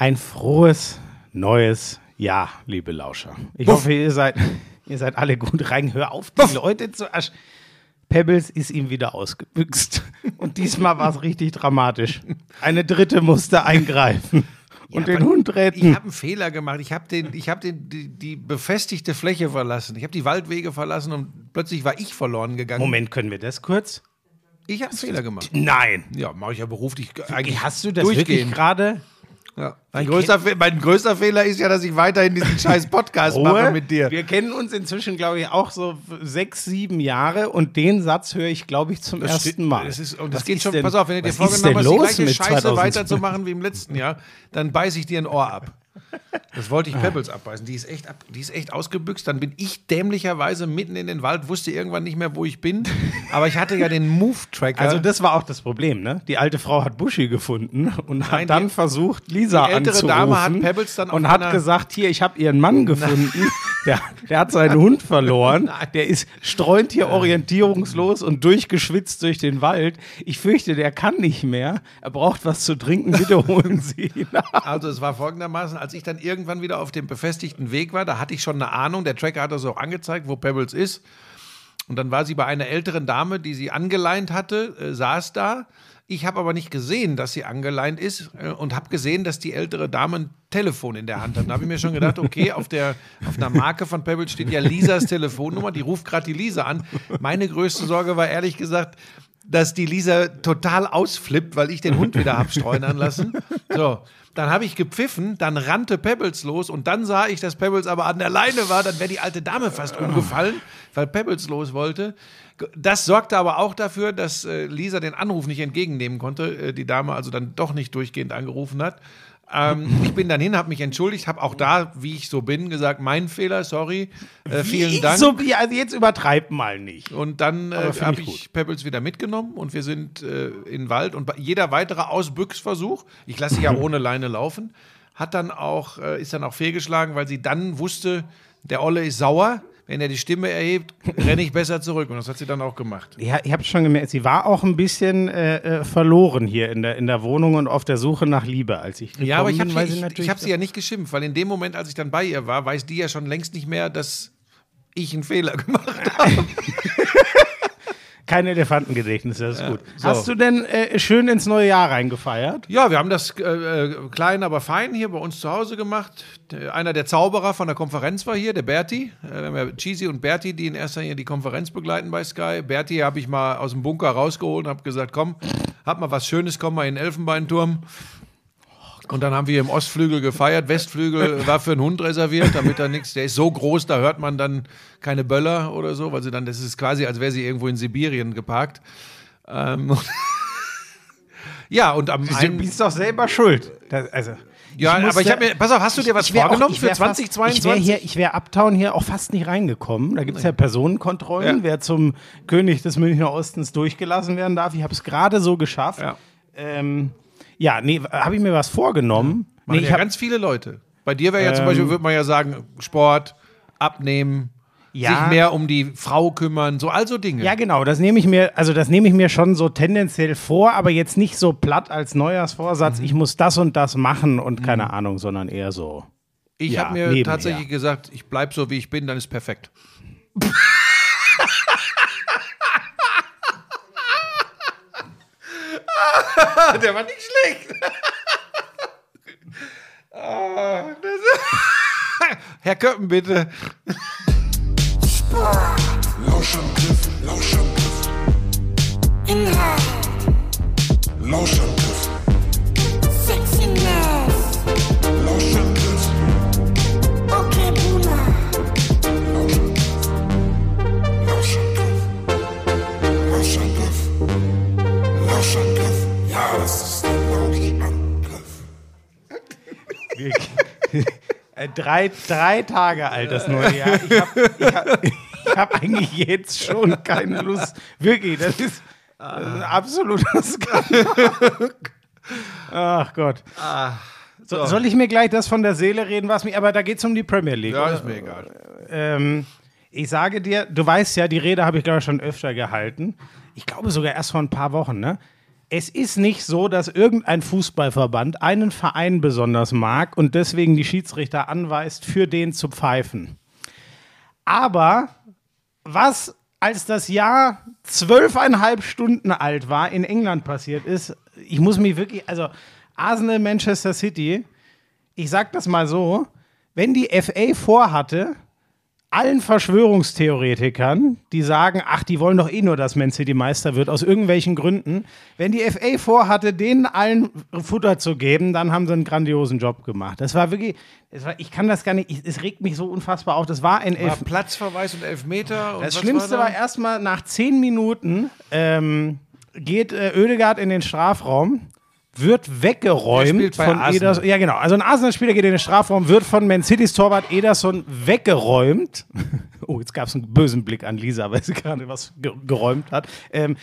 Ein frohes neues Jahr, liebe Lauscher. Ich Puff. hoffe, ihr seid, ihr seid alle gut rein. Hör auf, die Puff. Leute zu ersch Pebbles ist ihm wieder ausgebüxt. Und diesmal war es richtig dramatisch. Eine dritte musste eingreifen und ja, den Hund retten. Ich habe einen Fehler gemacht. Ich habe den, ich hab den, die, die befestigte Fläche verlassen. Ich habe die Waldwege verlassen und plötzlich war ich verloren gegangen. Moment, können wir das kurz? Ich habe einen Fehler gemacht. Nein. Ja, mache ich ja beruflich. Eigentlich hast du das wirklich gerade? Ja. Mein, größter, mein größter Fehler ist ja, dass ich weiterhin diesen scheiß Podcast mache mit dir. Wir kennen uns inzwischen, glaube ich, auch so sechs, sieben Jahre und den Satz höre ich, glaube ich, zum das ersten Mal. Das ist, und das geht schon, denn, pass auf, wenn du dir vorgenommen hast, die gleiche Scheiße weiterzumachen wie im letzten Jahr, dann beiße ich dir ein Ohr ab. Das wollte ich ah. Pebbles abbeißen. Die ist, echt ab, die ist echt ausgebüxt. Dann bin ich dämlicherweise mitten in den Wald, wusste irgendwann nicht mehr, wo ich bin. Aber ich hatte ja den Move-Tracker. Also, das war auch das Problem, ne? Die alte Frau hat Buschi gefunden und Nein, hat dann die, versucht, Lisa die ältere anzurufen. Dame hat Pebbles dann Und hat gesagt: Hier, ich habe ihren Mann gefunden. Der, der, hat seinen Hund verloren. Der ist streunt hier orientierungslos und durchgeschwitzt durch den Wald. Ich fürchte, der kann nicht mehr. Er braucht was zu trinken. Bitte holen Sie ihn ab. Also, es war folgendermaßen, als ich dann irgendwann wieder auf dem befestigten Weg war, da hatte ich schon eine Ahnung, der Tracker hat das auch angezeigt, wo Pebbles ist. Und dann war sie bei einer älteren Dame, die sie angeleint hatte, äh, saß da. Ich habe aber nicht gesehen, dass sie angeleint ist äh, und habe gesehen, dass die ältere Dame ein Telefon in der Hand hat. Da habe ich mir schon gedacht, okay, auf, der, auf einer Marke von Pebbles steht ja Lisas Telefonnummer, die ruft gerade die Lisa an. Meine größte Sorge war ehrlich gesagt, dass die Lisa total ausflippt, weil ich den Hund wieder habe streunern lassen. So, dann habe ich gepfiffen, dann rannte Pebbles los und dann sah ich, dass Pebbles aber an der Leine war. Dann wäre die alte Dame fast umgefallen, weil Pebbles los wollte. Das sorgte aber auch dafür, dass äh, Lisa den Anruf nicht entgegennehmen konnte, äh, die Dame also dann doch nicht durchgehend angerufen hat. Ähm, ich bin dann hin, habe mich entschuldigt, habe auch da, wie ich so bin, gesagt, mein Fehler, sorry, äh, vielen Dank. So, also jetzt übertreibt mal nicht. Und dann äh, habe ich, ich Pebbles wieder mitgenommen und wir sind äh, in Wald und jeder weitere Ausbüchsversuch, ich lasse sie ja ohne Leine laufen, hat dann auch, äh, ist dann auch fehlgeschlagen, weil sie dann wusste, der Olle ist sauer wenn er die Stimme erhebt, renne ich besser zurück. Und das hat sie dann auch gemacht. Ja, ich habe schon gemerkt, sie war auch ein bisschen äh, äh, verloren hier in der, in der Wohnung und auf der Suche nach Liebe, als ich Ja, aber ich habe sie, ich, ich hab sie ja nicht geschimpft, weil in dem Moment, als ich dann bei ihr war, weiß die ja schon längst nicht mehr, dass ich einen Fehler gemacht habe. Kein Elefantengedächtnis, das ist ja, gut. So. Hast du denn äh, schön ins neue Jahr reingefeiert? Ja, wir haben das äh, äh, klein, aber fein hier bei uns zu Hause gemacht. Einer der Zauberer von der Konferenz war hier, der Berti. Äh, wir haben ja Cheesy und Berti, die in erster Linie die Konferenz begleiten bei Sky. Berti habe ich mal aus dem Bunker rausgeholt und habe gesagt, komm, hab mal was Schönes, komm mal in den Elfenbeinturm. Und dann haben wir im Ostflügel gefeiert. Westflügel war für einen Hund reserviert, damit er nichts. Der ist so groß, da hört man dann keine Böller oder so, weil sie dann, das ist quasi, als wäre sie irgendwo in Sibirien geparkt. Ähm, ja, und am Du bist doch selber schuld. Das, also. Ja, ich aber ich habe mir, pass auf, hast du dir was vorgenommen auch, für 2022? ich wäre hier, ich Uptown hier auch fast nicht reingekommen. Da gibt es ja Personenkontrollen, ja. wer zum König des Münchner Ostens durchgelassen werden darf. Ich habe es gerade so geschafft. Ja. Ähm, ja, nee, habe ich mir was vorgenommen. Ja. Nee, ich ja hab, ganz viele Leute. Bei dir wäre ja ähm, zum Beispiel, würde man ja sagen, Sport, abnehmen, ja. sich mehr um die Frau kümmern, so also Dinge. Ja, genau, das nehme ich mir, also das nehme ich mir schon so tendenziell vor, aber jetzt nicht so platt als Neujahrsvorsatz, mhm. ich muss das und das machen und keine mhm. Ahnung, sondern eher so. Ich ja, habe mir nebenher. tatsächlich gesagt, ich bleibe so wie ich bin, dann ist perfekt. Der war nicht schlecht. oh, Herr Köppen, bitte. Lauschangriff, Lauschangriff. Inhalt. Lauschangriff. Sexiness. Lauschangriff. Okay, Buna. Lauschangriff. Lauschangriff. Lauschangriff. Lauschangriff. Drei, drei Tage alt, das neue Jahr. Ich habe hab, hab eigentlich jetzt schon keine Lust. Wirklich, das ist, das ist Skandal. Ach Gott. So. Soll ich mir gleich das von der Seele reden, was mich, aber da geht es um die Premier League. Ja, ist mir egal. Ähm, ich sage dir, du weißt ja, die Rede habe ich glaube ich schon öfter gehalten. Ich glaube sogar erst vor ein paar Wochen, ne? Es ist nicht so, dass irgendein Fußballverband einen Verein besonders mag und deswegen die Schiedsrichter anweist, für den zu pfeifen. Aber was als das Jahr zwölfeinhalb Stunden alt war, in England passiert ist, ich muss mich wirklich, also Arsenal, Manchester City, ich sag das mal so, wenn die FA vorhatte, allen Verschwörungstheoretikern, die sagen, ach, die wollen doch eh nur, dass Man City Meister wird, aus irgendwelchen Gründen. Wenn die FA vorhatte, denen allen Futter zu geben, dann haben sie einen grandiosen Job gemacht. Das war wirklich, das war, ich kann das gar nicht, es regt mich so unfassbar auf. Das war ein Elf Platzverweis und Elfmeter. Und das Schlimmste war, war erstmal nach zehn Minuten ähm, geht äh, Oedegaard in den Strafraum wird weggeräumt von Ederson. Ja, genau. Also ein Arsenal-Spieler geht in den Strafraum, wird von Man City's Torwart Ederson weggeräumt. oh, jetzt gab es einen bösen Blick an Lisa, weil sie gerade was geräumt hat. Ähm,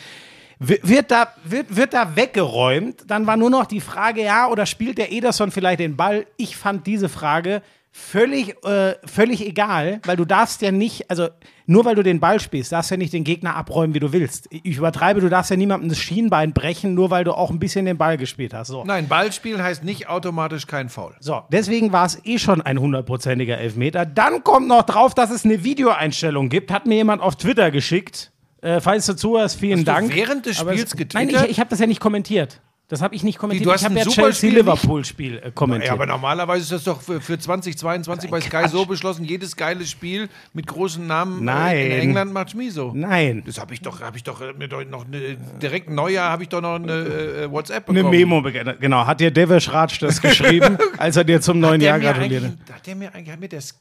wird da, wird, wird da weggeräumt. Dann war nur noch die Frage, ja, oder spielt der Ederson vielleicht den Ball? Ich fand diese Frage völlig, äh, völlig egal, weil du darfst ja nicht, also nur weil du den Ball spielst, darfst du ja nicht den Gegner abräumen, wie du willst. Ich übertreibe, du darfst ja niemandem das Schienbein brechen, nur weil du auch ein bisschen den Ball gespielt hast. So. Nein, Ball spielen heißt nicht automatisch kein Foul. So, deswegen war es eh schon ein hundertprozentiger Elfmeter. Dann kommt noch drauf, dass es eine Videoeinstellung gibt, hat mir jemand auf Twitter geschickt. Äh, falls du zuhörst, vielen hast Dank. Während des Spiels getwittert? Nein, ich, ich habe das ja nicht kommentiert. Das habe ich nicht kommentiert. ich habe ja Chelsea-Liverpool-Spiel äh, kommentiert. Ja, aber normalerweise ist das doch für, für 2022 bei Sky Quatsch. so beschlossen, jedes geile Spiel mit großen Namen Nein. in England macht Schmiso. Nein. Das habe ich doch, habe ich doch äh, mir noch eine, direkt Neujahr habe ich doch noch eine äh, WhatsApp bekommen. Eine Memo, genau. Hat dir Devesh Ratsch das geschrieben, als er dir zum neuen Jahr gratuliert hat? der mir eigentlich, hat mir das,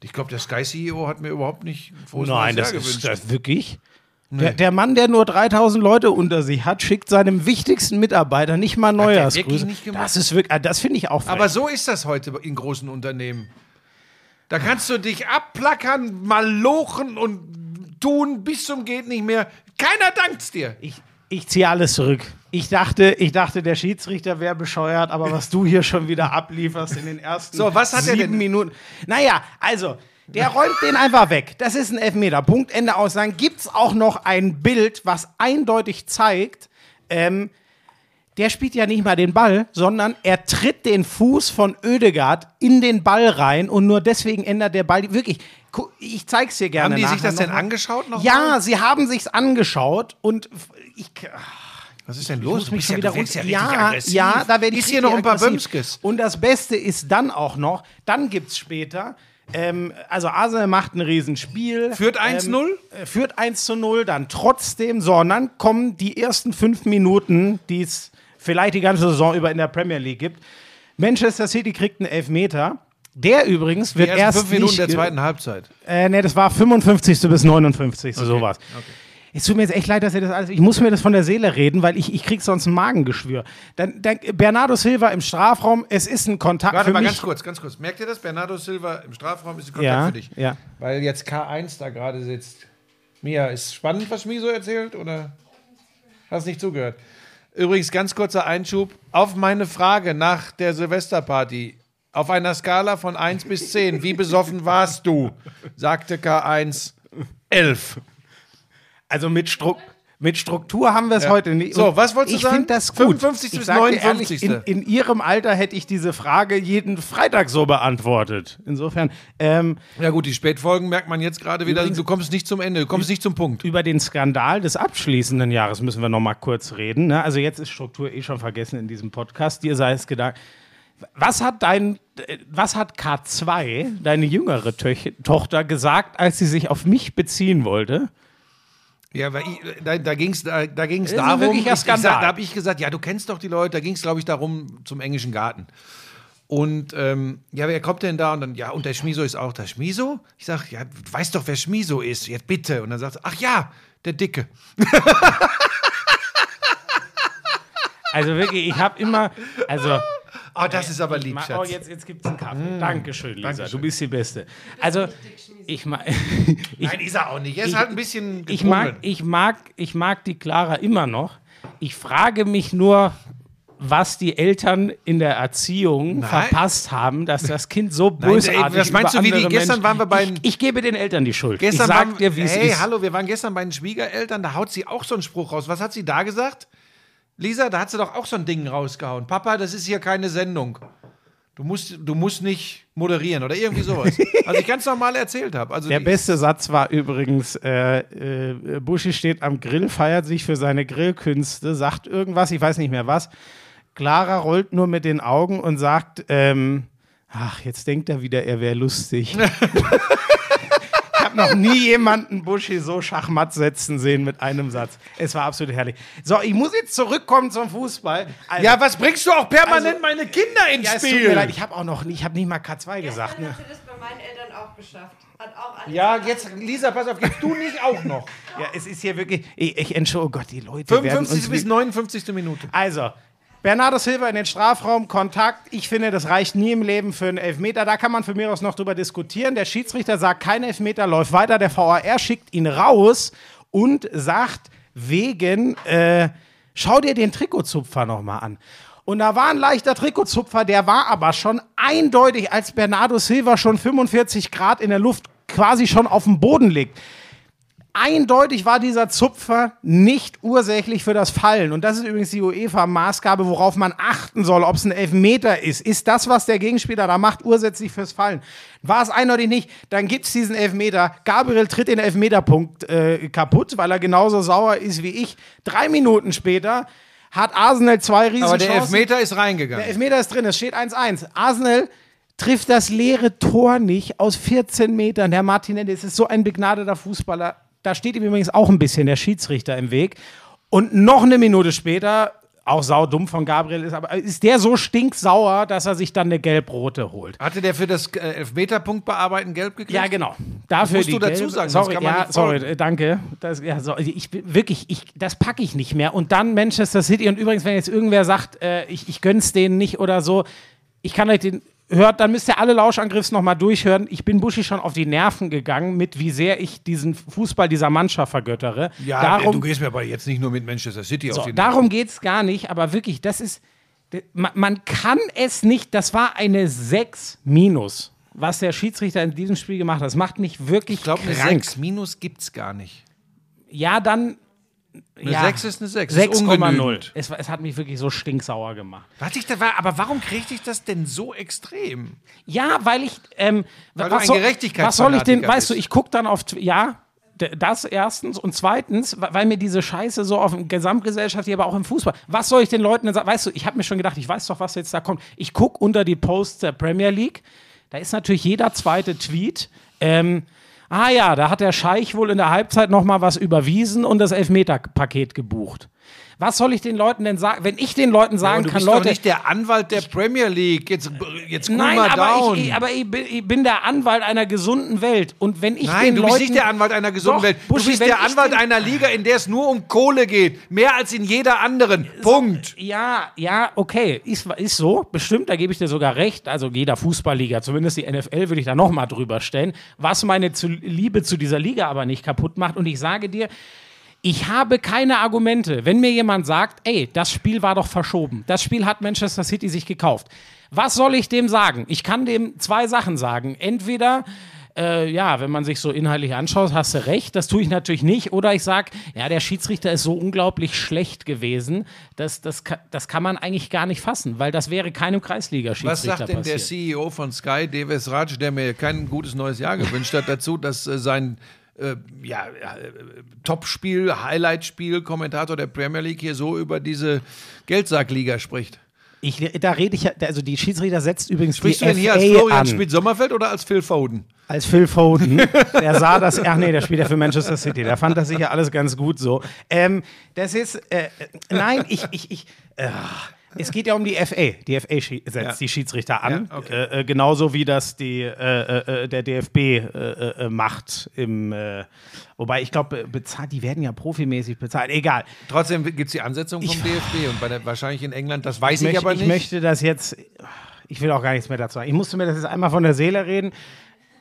ich glaube, der Sky-CEO hat mir überhaupt nicht Nein, das ist das wirklich. Der, der, Mann, der nur 3000 Leute unter sich hat, schickt seinem wichtigsten Mitarbeiter nicht mal Neujahrsgrüße. Das ist wirklich, ah, das finde ich auch frech. Aber so ist das heute in großen Unternehmen. Da kannst du dich abplackern, malochen und tun bis zum geht nicht mehr. Keiner dankt's dir. Ich, ich ziehe alles zurück. Ich dachte, ich dachte, der Schiedsrichter wäre bescheuert, aber was du hier schon wieder ablieferst in den ersten so, was hat sieben er denn? Minuten. Naja, also der räumt den einfach weg. Das ist ein Elfmeter. Punkt, Ende Aussagen. Gibt es auch noch ein Bild, was eindeutig zeigt, ähm, der spielt ja nicht mal den Ball, sondern er tritt den Fuß von Oedegaard in den Ball rein und nur deswegen ändert der Ball wirklich. Ich zeig's dir gerne. Haben die sich das denn angeschaut noch? Ja, mal? sie haben sich's angeschaut und ich. Was ist denn los? Du mich schon wieder ja, ja, ja, da werde ich Ist hier noch ein paar Bömskes. Und das Beste ist dann auch noch, dann gibt's später ähm, also Arsenal macht ein Riesenspiel. Führt 1-0? Ähm, äh, führt 1 0, dann trotzdem, sondern kommen die ersten fünf Minuten, die es vielleicht die ganze Saison über in der Premier League gibt. Manchester City kriegt einen Elfmeter. Der übrigens wird die erst. fünf Minuten der zweiten Halbzeit. Äh, ne, das war 55. bis 59. Okay. sowas. Okay. Es tut mir jetzt echt leid, dass ihr das alles. Ich muss mir das von der Seele reden, weil ich, ich krieg sonst ein Magengeschwür. Dann, dann Bernardo Silva im Strafraum, es ist ein Kontakt. Warte mal ganz kurz, ganz kurz. Merkt ihr das? Bernardo Silva im Strafraum ist ein Kontakt ja, für dich. Ja. Weil jetzt K1 da gerade sitzt. Mia, ist spannend, was Schmi so erzählt? Oder hast nicht zugehört? Übrigens, ganz kurzer Einschub. Auf meine Frage nach der Silvesterparty. Auf einer Skala von 1 bis 10, wie besoffen warst du? Sagte K1 11. Also mit, Stru mit Struktur haben wir es ja. heute nicht. So, was wolltest du ich sagen? Ich finde das gut. 55. bis 59. Ehrlich, in, in, Ihrem Alter hätte ich diese Frage jeden Freitag so beantwortet. Insofern. Ähm, ja, gut, die Spätfolgen merkt man jetzt gerade wieder. Du kommst nicht zum Ende, du kommst nicht zum Punkt. Über den Skandal des abschließenden Jahres müssen wir noch mal kurz reden. Ne? Also, jetzt ist Struktur eh schon vergessen in diesem Podcast. Dir sei es gedacht. Was hat dein, was hat K2, deine jüngere Tochter, gesagt, als sie sich auf mich beziehen wollte? Ja, weil ich, da, da ging es da, da ging's darum, ich, ich, da habe ich gesagt, ja, du kennst doch die Leute, da ging es, glaube ich, darum, zum englischen Garten. Und ähm, ja, wer kommt denn da? Und dann, ja, und der Schmiso ist auch da. Schmiso? Ich sage, ja, du weißt doch, wer Schmiso ist, jetzt bitte. Und dann sagt er, ach ja, der Dicke. also wirklich, ich habe immer, also Oh, das ist aber lieb, Schatz. Oh, jetzt, jetzt gibt es einen Kaffee. Mm. Dankeschön, Lisa. Dankeschön. Du bist die Beste. Also, ich mag. Nein, ist er auch nicht. Er ist ich, halt ein bisschen. Ich mag, ich, mag, ich mag die Clara immer noch. Ich frage mich nur, was die Eltern in der Erziehung Nein. verpasst haben, dass das Kind so bösartig Nein, ey, Was meinst du, wie die gestern waren wir bei ich, ich, gebe den Eltern die Schuld. Gestern ich sag waren, dir, wie es hey, ist. Hey, hallo, wir waren gestern bei den Schwiegereltern, da haut sie auch so einen Spruch raus. Was hat sie da gesagt? Lisa, da hat sie doch auch so ein Ding rausgehauen. Papa, das ist hier keine Sendung. Du musst, du musst nicht moderieren oder irgendwie sowas. Was ich ganz normal erzählt habe. Also Der beste Satz war übrigens, äh, äh, Buschi steht am Grill, feiert sich für seine Grillkünste, sagt irgendwas, ich weiß nicht mehr was. Clara rollt nur mit den Augen und sagt, ähm, ach, jetzt denkt er wieder, er wäre lustig. habe noch nie jemanden Buschi so Schachmatt setzen sehen mit einem Satz. Es war absolut herrlich. So, ich muss jetzt zurückkommen zum Fußball. Also, ja, was bringst du auch permanent also, meine Kinder ins ja, Spiel? Leid, ich habe auch noch, ich habe nicht mal K2 gesagt. Ne? das bei meinen Eltern auch geschafft. ja, jetzt, Lisa, pass auf, jetzt du nicht auch noch. ja, es ist hier wirklich, ich, ich entschuldige, oh Gott, die Leute 55. bis 59. Minute. Also, Bernardo Silva in den Strafraum, Kontakt. Ich finde, das reicht nie im Leben für einen Elfmeter. Da kann man für mir aus noch drüber diskutieren. Der Schiedsrichter sagt, kein Elfmeter, läuft weiter. Der VAR schickt ihn raus und sagt wegen, äh, schau dir den Trikotzupfer nochmal an. Und da war ein leichter Trikotzupfer, der war aber schon eindeutig, als Bernardo Silva schon 45 Grad in der Luft quasi schon auf dem Boden liegt eindeutig war dieser Zupfer nicht ursächlich für das Fallen. Und das ist übrigens die UEFA-Maßgabe, worauf man achten soll, ob es ein Elfmeter ist. Ist das, was der Gegenspieler da macht, ursächlich fürs Fallen? War es eindeutig nicht, dann gibt es diesen Elfmeter. Gabriel tritt den Elfmeterpunkt äh, kaputt, weil er genauso sauer ist wie ich. Drei Minuten später hat Arsenal zwei riesige Aber der Elfmeter ist reingegangen. Der Elfmeter ist drin, es steht 1-1. Arsenal trifft das leere Tor nicht aus 14 Metern. Der Martinelli, es ist so ein begnadeter Fußballer da steht ihm übrigens auch ein bisschen der Schiedsrichter im Weg. Und noch eine Minute später, auch saudumm von Gabriel ist, aber ist der so stinksauer, dass er sich dann eine gelb-rote holt. Hatte der für das äh, Elfmeterpunkt bearbeiten gelb gekriegt? Ja, genau. Dafür musst du dazu gelbe, sagen, sorry, ja, sorry, danke. Das, ja, so, ich wirklich, ich, das packe ich nicht mehr. Und dann Manchester City und übrigens, wenn jetzt irgendwer sagt, äh, ich, ich gönn's denen nicht oder so, ich kann euch den hört, dann müsst ihr alle Lauschangriffs nochmal durchhören. Ich bin Buschi schon auf die Nerven gegangen, mit wie sehr ich diesen Fußball dieser Mannschaft vergöttere. Ja, darum, du gehst mir aber jetzt nicht nur mit Manchester City so, auf die Nerven. Darum geht es gar nicht, aber wirklich, das ist, man, man kann es nicht, das war eine 6 minus, was der Schiedsrichter in diesem Spiel gemacht hat. Das macht mich wirklich Ich glaube, eine 6 minus gibt es gar nicht. Ja, dann eine ja, 6 ist eine 6. 6,0. Es, es, hat mich wirklich so stinksauer gemacht. Warte, ich, war, aber warum kriegte ich das denn so extrem? Ja, weil ich. Ähm, weil was, soll, was soll ich denn? Weißt du, ich gucke dann auf. Ja, das erstens und zweitens, weil mir diese Scheiße so auf dem Gesamtgesellschaft, aber auch im Fußball. Was soll ich den Leuten denn sagen? Weißt du, ich habe mir schon gedacht, ich weiß doch, was jetzt da kommt. Ich gucke unter die Posts der Premier League. Da ist natürlich jeder zweite Tweet. Ähm, ah ja, da hat der Scheich wohl in der Halbzeit noch mal was überwiesen und das Elfmeter-Paket gebucht. Was soll ich den Leuten denn sagen? Wenn ich den Leuten sagen ja, du kann, bist Leute. Doch nicht der Anwalt der Premier League. Jetzt, jetzt cool Nein, mal aber, down. Ich, aber ich bin, ich bin, der Anwalt einer gesunden Welt. Und wenn ich Nein, den du Leuten, bist nicht der Anwalt einer gesunden doch, Welt. Du Buschi, bist der Anwalt einer Liga, in der es nur um Kohle geht. Mehr als in jeder anderen. Punkt. Ja, ja, okay. Ist, ist so. Bestimmt, da gebe ich dir sogar recht. Also jeder Fußballliga, zumindest die NFL, würde ich da nochmal drüber stellen. Was meine zu, Liebe zu dieser Liga aber nicht kaputt macht. Und ich sage dir, ich habe keine Argumente. Wenn mir jemand sagt, ey, das Spiel war doch verschoben, das Spiel hat Manchester City sich gekauft. Was soll ich dem sagen? Ich kann dem zwei Sachen sagen. Entweder, äh, ja, wenn man sich so inhaltlich anschaut, hast du recht, das tue ich natürlich nicht. Oder ich sage, ja, der Schiedsrichter ist so unglaublich schlecht gewesen, das, das, das kann man eigentlich gar nicht fassen, weil das wäre keinem Kreisliga-Schiedsrichter Was sagt denn passiert. der CEO von Sky, Deves Raj, der mir kein gutes neues Jahr gewünscht hat, dazu, dass äh, sein äh, ja, äh, Topspiel, Highlightspiel, Kommentator der Premier League hier so über diese Geldsackliga spricht. Ich, da rede ich ja, also die Schiedsrichter setzt übrigens Sprichst die du denn hier als Florian Schmidt Sommerfeld oder als Phil Foden? Als Phil Foden. der sah das, ach nee, der spielt ja für Manchester City. Der fand das sicher alles ganz gut so. Ähm, das ist, äh, nein, ich, ich, ich, äh, es geht ja um die FA. Die FA setzt ja. die Schiedsrichter an. Ja, okay. Äh, äh, genauso wie das die, äh, äh, äh der DFB äh, macht. Im, wobei ich glaube, bezahlt, die werden ja profimäßig bezahlt. Egal. Trotzdem gibt es die Ansetzung vom ich, DFB und der, wahrscheinlich in England, das weiß ich, ich aber nicht. Ich möchte das jetzt, ich will auch gar nichts mehr dazu sagen. Ich musste mir das jetzt einmal von der Seele reden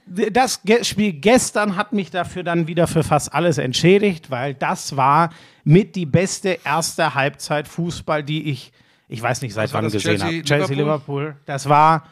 das Spiel gestern hat mich dafür dann wieder für fast alles entschädigt, weil das war mit die beste erste Halbzeit Fußball, die ich ich weiß nicht, seit wann gesehen habe. Chelsea, Liverpool. Das war,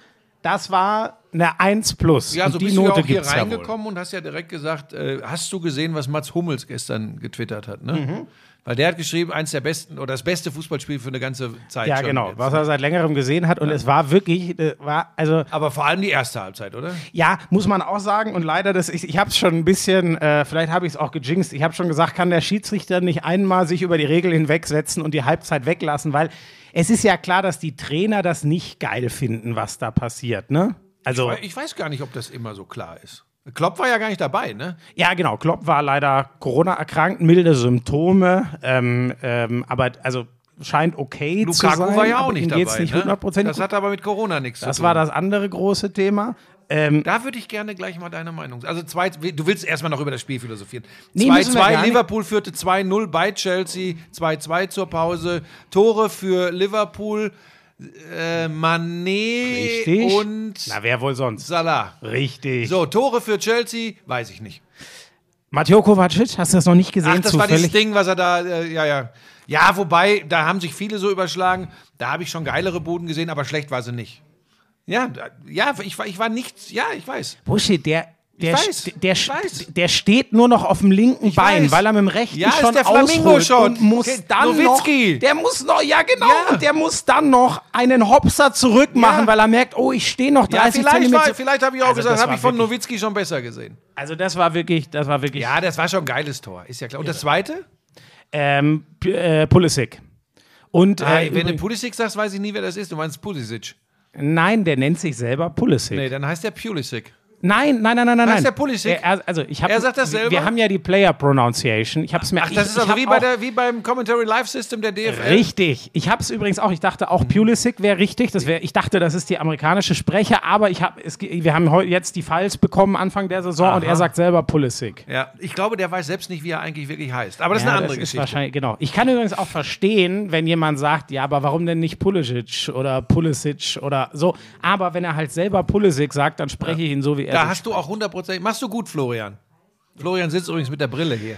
das war eine 1 plus. Ja, so und die bist Note du auch hier reingekommen ja und hast ja direkt gesagt, äh, hast du gesehen, was Mats Hummels gestern getwittert hat, ne? Mhm. Weil der hat geschrieben, eins der besten oder das beste Fußballspiel für eine ganze Zeit. Ja, genau, jetzt. was er seit längerem gesehen hat. Und ja. es war wirklich, äh, war, also. Aber vor allem die erste Halbzeit, oder? Ja, muss man auch sagen. Und leider, das, ich, ich habe es schon ein bisschen, äh, vielleicht habe ich es auch gejinxt. Ich habe schon gesagt, kann der Schiedsrichter nicht einmal sich über die Regel hinwegsetzen und die Halbzeit weglassen, weil es ist ja klar, dass die Trainer das nicht geil finden, was da passiert, ne? Also, ich, ich weiß gar nicht, ob das immer so klar ist. Klopp war ja gar nicht dabei, ne? Ja, genau. Klopp war leider Corona erkrankt, milde Symptome. Ähm, ähm, aber also scheint okay Lukaku zu sein. Lukaku war ja auch nicht dabei. Nicht 100% ne? Das hat aber mit Corona nichts zu tun. Das war das andere große Thema. Ähm, da würde ich gerne gleich mal deine Meinung. Also zwei, du willst erstmal noch über das Spiel philosophieren. 2-2, nee, Liverpool führte 2-0 bei Chelsea, 2-2 zur Pause. Tore für Liverpool äh, Mané Richtig. und Na, wer wohl sonst? Salah. Richtig. So, Tore für Chelsea, weiß ich nicht. Matteo Kovacic, hast du das noch nicht gesehen? Ach, das zufällig? war das Ding, was er da, äh, ja, ja. Ja, wobei, da haben sich viele so überschlagen. Da habe ich schon geilere Buden gesehen, aber schlecht war sie nicht. Ja, ja, ich, ich war nichts, ja, ich weiß. Buschi, der, der, weiß, der, der, steht nur noch auf dem linken ich Bein, weiß. weil er mit dem rechten ja, schon ist der Flamingo schon. und muss okay. dann Nowitzki. noch, der muss noch, ja genau, ja. und der muss dann noch einen Hopser zurück machen, ja. weil er merkt, oh, ich stehe noch 30 ja, vielleicht, war, vielleicht habe ich auch also gesagt, habe ich von Nowitzki schon besser gesehen. Also das war wirklich, das war wirklich. Ja, das war schon ein geiles Tor, ist ja klar. Und das zweite? Ähm, äh, Pulisic. Und ah, äh, wenn du Pulisic sagst, weiß ich nie, wer das ist. Du meinst Pulisic. Nein, der nennt sich selber Pulisic. Nee, dann heißt der Pulisic. Nein, nein, nein, nein, nein. Das ist der Pulisic. Er, also ich hab, er sagt das selber. Wir haben ja die Player Pronunciation. Ich hab's mir. Ach, das ich, ist also wie, bei der, wie beim Commentary Live System der DFL. Richtig. Ich habe es übrigens auch. Ich dachte auch Pulisic wäre richtig. Das wär, ich dachte, das ist die amerikanische Sprecher. Aber ich hab, es, wir haben jetzt die Files bekommen Anfang der Saison Aha. und er sagt selber Pulisic. Ja, ich glaube, der weiß selbst nicht, wie er eigentlich wirklich heißt. Aber das ja, ist eine andere Geschichte. Wahrscheinlich genau. Ich kann übrigens auch verstehen, wenn jemand sagt, ja, aber warum denn nicht Pulisic oder Pulisic oder so. Aber wenn er halt selber Pulisic sagt, dann spreche ja. ich ihn so, wie er. Da hast du auch 100 hundertprozentig. Machst du gut, Florian. Florian sitzt übrigens mit der Brille hier.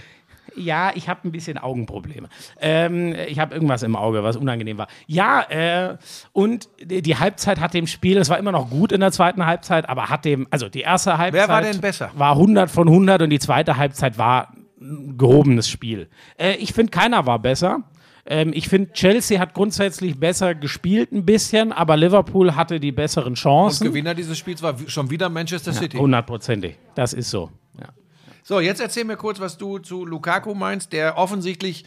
Ja, ich habe ein bisschen Augenprobleme. Ähm, ich habe irgendwas im Auge, was unangenehm war. Ja, äh, und die, die, Halbzeit hat dem Spiel, es war immer noch gut in der zweiten Halbzeit, aber hat dem, also die erste Halbzeit. Wer war denn besser? War 100 von 100 und die zweite Halbzeit war ein gehobenes Spiel. Äh, ich finde, keiner war besser. Ähm, ich finde, Chelsea hat grundsätzlich besser gespielt ein bisschen, aber Liverpool hatte die besseren Chancen. Und Gewinner dieses Spiels war schon wieder Manchester City. Hundertprozentig. Das ist so. Ja. So, jetzt erzähl mir kurz, was du zu Lukaku meinst, der offensichtlich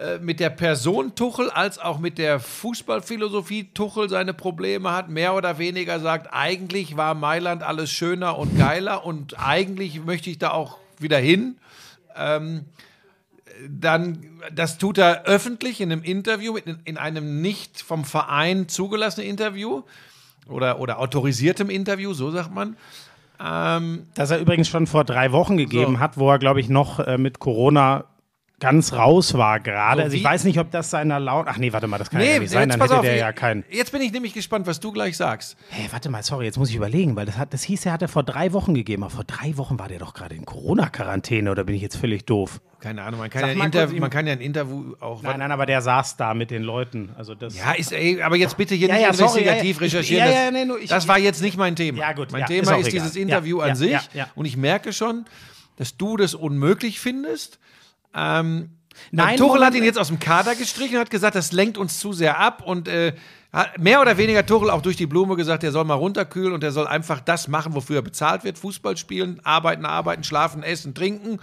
äh, mit der Person Tuchel als auch mit der Fußballphilosophie Tuchel seine Probleme hat, mehr oder weniger sagt, eigentlich war Mailand alles schöner und geiler und eigentlich möchte ich da auch wieder hin. Ähm, dann, das tut er öffentlich in einem Interview, in, in einem nicht vom Verein zugelassenen Interview oder, oder autorisiertem Interview, so sagt man. Ähm, das er übrigens schon vor drei Wochen gegeben so. hat, wo er, glaube ich, noch äh, mit Corona ganz raus war gerade. So, also ich weiß nicht, ob das seiner Laune. Ach nee, warte mal, das kann nee, ja nicht sein. Dann hätte auf, der ja keinen. Jetzt bin ich nämlich gespannt, was du gleich sagst. Hey, warte mal, sorry, jetzt muss ich überlegen, weil das, hat, das hieß, er hat er vor drei Wochen gegeben. Aber vor drei Wochen war der doch gerade in Corona-Quarantäne oder bin ich jetzt völlig doof? Keine Ahnung, man kann, ja ein, Interview, man kann ja ein Interview auch. Nein, nein, aber der saß da mit den Leuten. Also das ja, ist, ey, aber jetzt bitte hier ja, nicht ja, investigativ sorry, recherchieren. Ja, ja, nee, nur, ich, das war jetzt nicht mein Thema. Ja, gut. Mein Thema ist, ist dieses Interview an sich. Und ich merke schon, dass du das unmöglich findest. Ähm, Nein, Tuchel hat ihn jetzt aus dem Kader gestrichen und hat gesagt, das lenkt uns zu sehr ab und äh, mehr oder weniger Tuchel auch durch die Blume gesagt, er soll mal runterkühlen und er soll einfach das machen, wofür er bezahlt wird: Fußball spielen, arbeiten, arbeiten, schlafen, essen, trinken,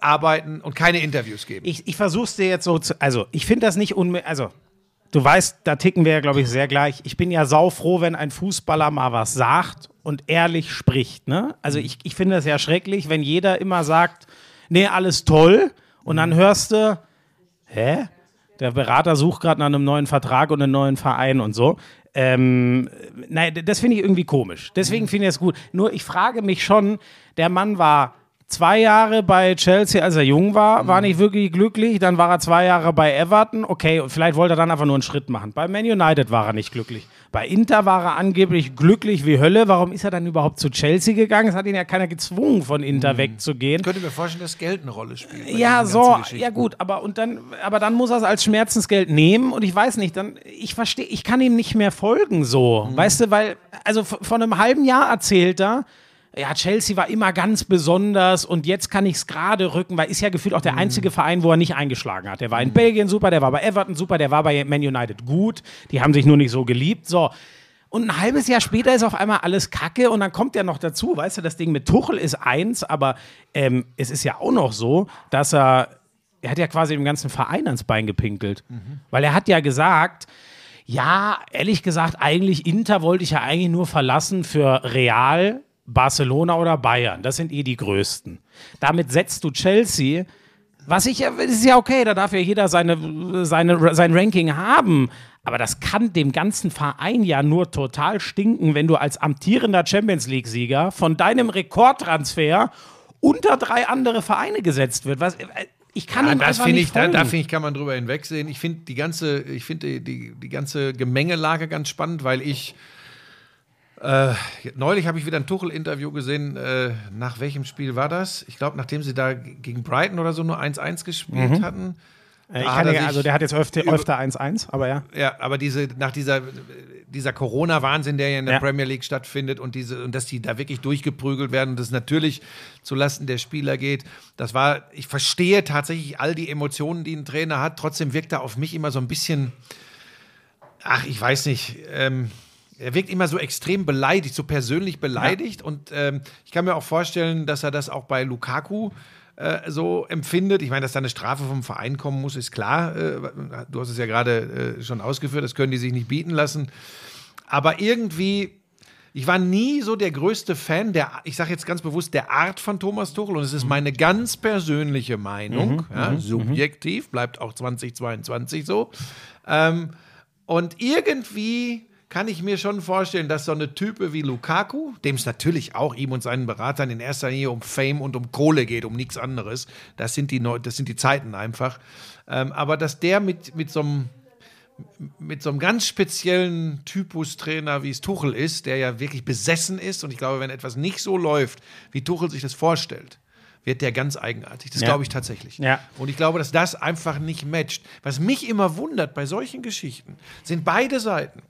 arbeiten und keine Interviews geben. Ich, ich versuche es dir jetzt so zu. Also, ich finde das nicht unmöglich. Also, du weißt, da ticken wir ja, glaube ich, sehr gleich. Ich bin ja saufroh, wenn ein Fußballer mal was sagt und ehrlich spricht. Ne? Also, ich, ich finde das ja schrecklich, wenn jeder immer sagt: Nee, alles toll und dann hörst du, hä? Der Berater sucht gerade nach einem neuen Vertrag und einem neuen Verein und so. Ähm, nein, das finde ich irgendwie komisch. Deswegen finde ich es gut. Nur ich frage mich schon, der Mann war zwei Jahre bei Chelsea, als er jung war, war nicht wirklich glücklich. Dann war er zwei Jahre bei Everton. Okay, vielleicht wollte er dann einfach nur einen Schritt machen. Bei Man United war er nicht glücklich. Bei Inter war er angeblich glücklich wie Hölle. Warum ist er dann überhaupt zu Chelsea gegangen? Es hat ihn ja keiner gezwungen, von Inter mhm. wegzugehen. Ich könnte mir vorstellen, dass Geld eine Rolle spielt. Ja, so, ja gut, aber und dann, aber dann muss er es als Schmerzensgeld nehmen und ich weiß nicht, dann, ich verstehe, ich kann ihm nicht mehr folgen so. Mhm. Weißt du, weil, also vor einem halben Jahr erzählt er, ja, Chelsea war immer ganz besonders und jetzt kann ich es gerade rücken, weil ist ja gefühlt auch der mhm. einzige Verein, wo er nicht eingeschlagen hat. Der war in Belgien super, der war bei Everton super, der war bei Man United gut. Die haben sich nur nicht so geliebt. So. Und ein halbes Jahr später ist auf einmal alles Kacke und dann kommt ja noch dazu, weißt du, das Ding mit Tuchel ist eins, aber ähm, es ist ja auch noch so, dass er, er hat ja quasi dem ganzen Verein ans Bein gepinkelt. Mhm. Weil er hat ja gesagt, ja, ehrlich gesagt, eigentlich Inter wollte ich ja eigentlich nur verlassen für Real, Barcelona oder Bayern. Das sind eh die größten. Damit setzt du Chelsea, was ich ja, ist ja okay, da darf ja jeder seine, seine, sein Ranking haben. Aber das kann dem ganzen Verein ja nur total stinken, wenn du als amtierender Champions League-Sieger von deinem Rekordtransfer unter drei andere Vereine gesetzt wird. Was, äh, ich kann ja, ihm das finde ich, da, da finde ich, kann man drüber hinwegsehen. Ich finde die ganze, ich finde die, die, die ganze Gemengelage ganz spannend, weil ich äh, neulich habe ich wieder ein Tuchel-Interview gesehen. Äh, nach welchem Spiel war das? Ich glaube, nachdem sie da gegen Brighton oder so nur 1-1 gespielt mhm. hatten. Äh, ja, also der hat jetzt öfter 1-1, aber ja. Ja, aber diese, nach dieser, dieser Corona-Wahnsinn, der ja in der ja. Premier League stattfindet und, diese, und dass die da wirklich durchgeprügelt werden und das natürlich zulasten der Spieler geht, das war, ich verstehe tatsächlich all die Emotionen, die ein Trainer hat. Trotzdem wirkt er auf mich immer so ein bisschen, ach, ich weiß nicht, ähm, er wirkt immer so extrem beleidigt, so persönlich beleidigt. Ja. Und ähm, ich kann mir auch vorstellen, dass er das auch bei Lukaku äh, so empfindet. Ich meine, dass da eine Strafe vom Verein kommen muss, ist klar. Äh, du hast es ja gerade äh, schon ausgeführt, das können die sich nicht bieten lassen. Aber irgendwie, ich war nie so der größte Fan der, ich sage jetzt ganz bewusst, der Art von Thomas Tuchel. Und es ist mhm. meine ganz persönliche Meinung, mhm, ja, mhm, subjektiv, bleibt auch 2022 so. Ähm, und irgendwie kann ich mir schon vorstellen, dass so eine Type wie Lukaku, dem es natürlich auch ihm und seinen Beratern in erster Linie um Fame und um Kohle geht, um nichts anderes, das sind die, Neu das sind die Zeiten einfach, ähm, aber dass der mit, mit so einem mit so einem ganz speziellen Typus Trainer, wie es Tuchel ist, der ja wirklich besessen ist und ich glaube, wenn etwas nicht so läuft, wie Tuchel sich das vorstellt, wird der ganz eigenartig. Das ja. glaube ich tatsächlich. Ja. Und ich glaube, dass das einfach nicht matcht. Was mich immer wundert bei solchen Geschichten, sind beide Seiten.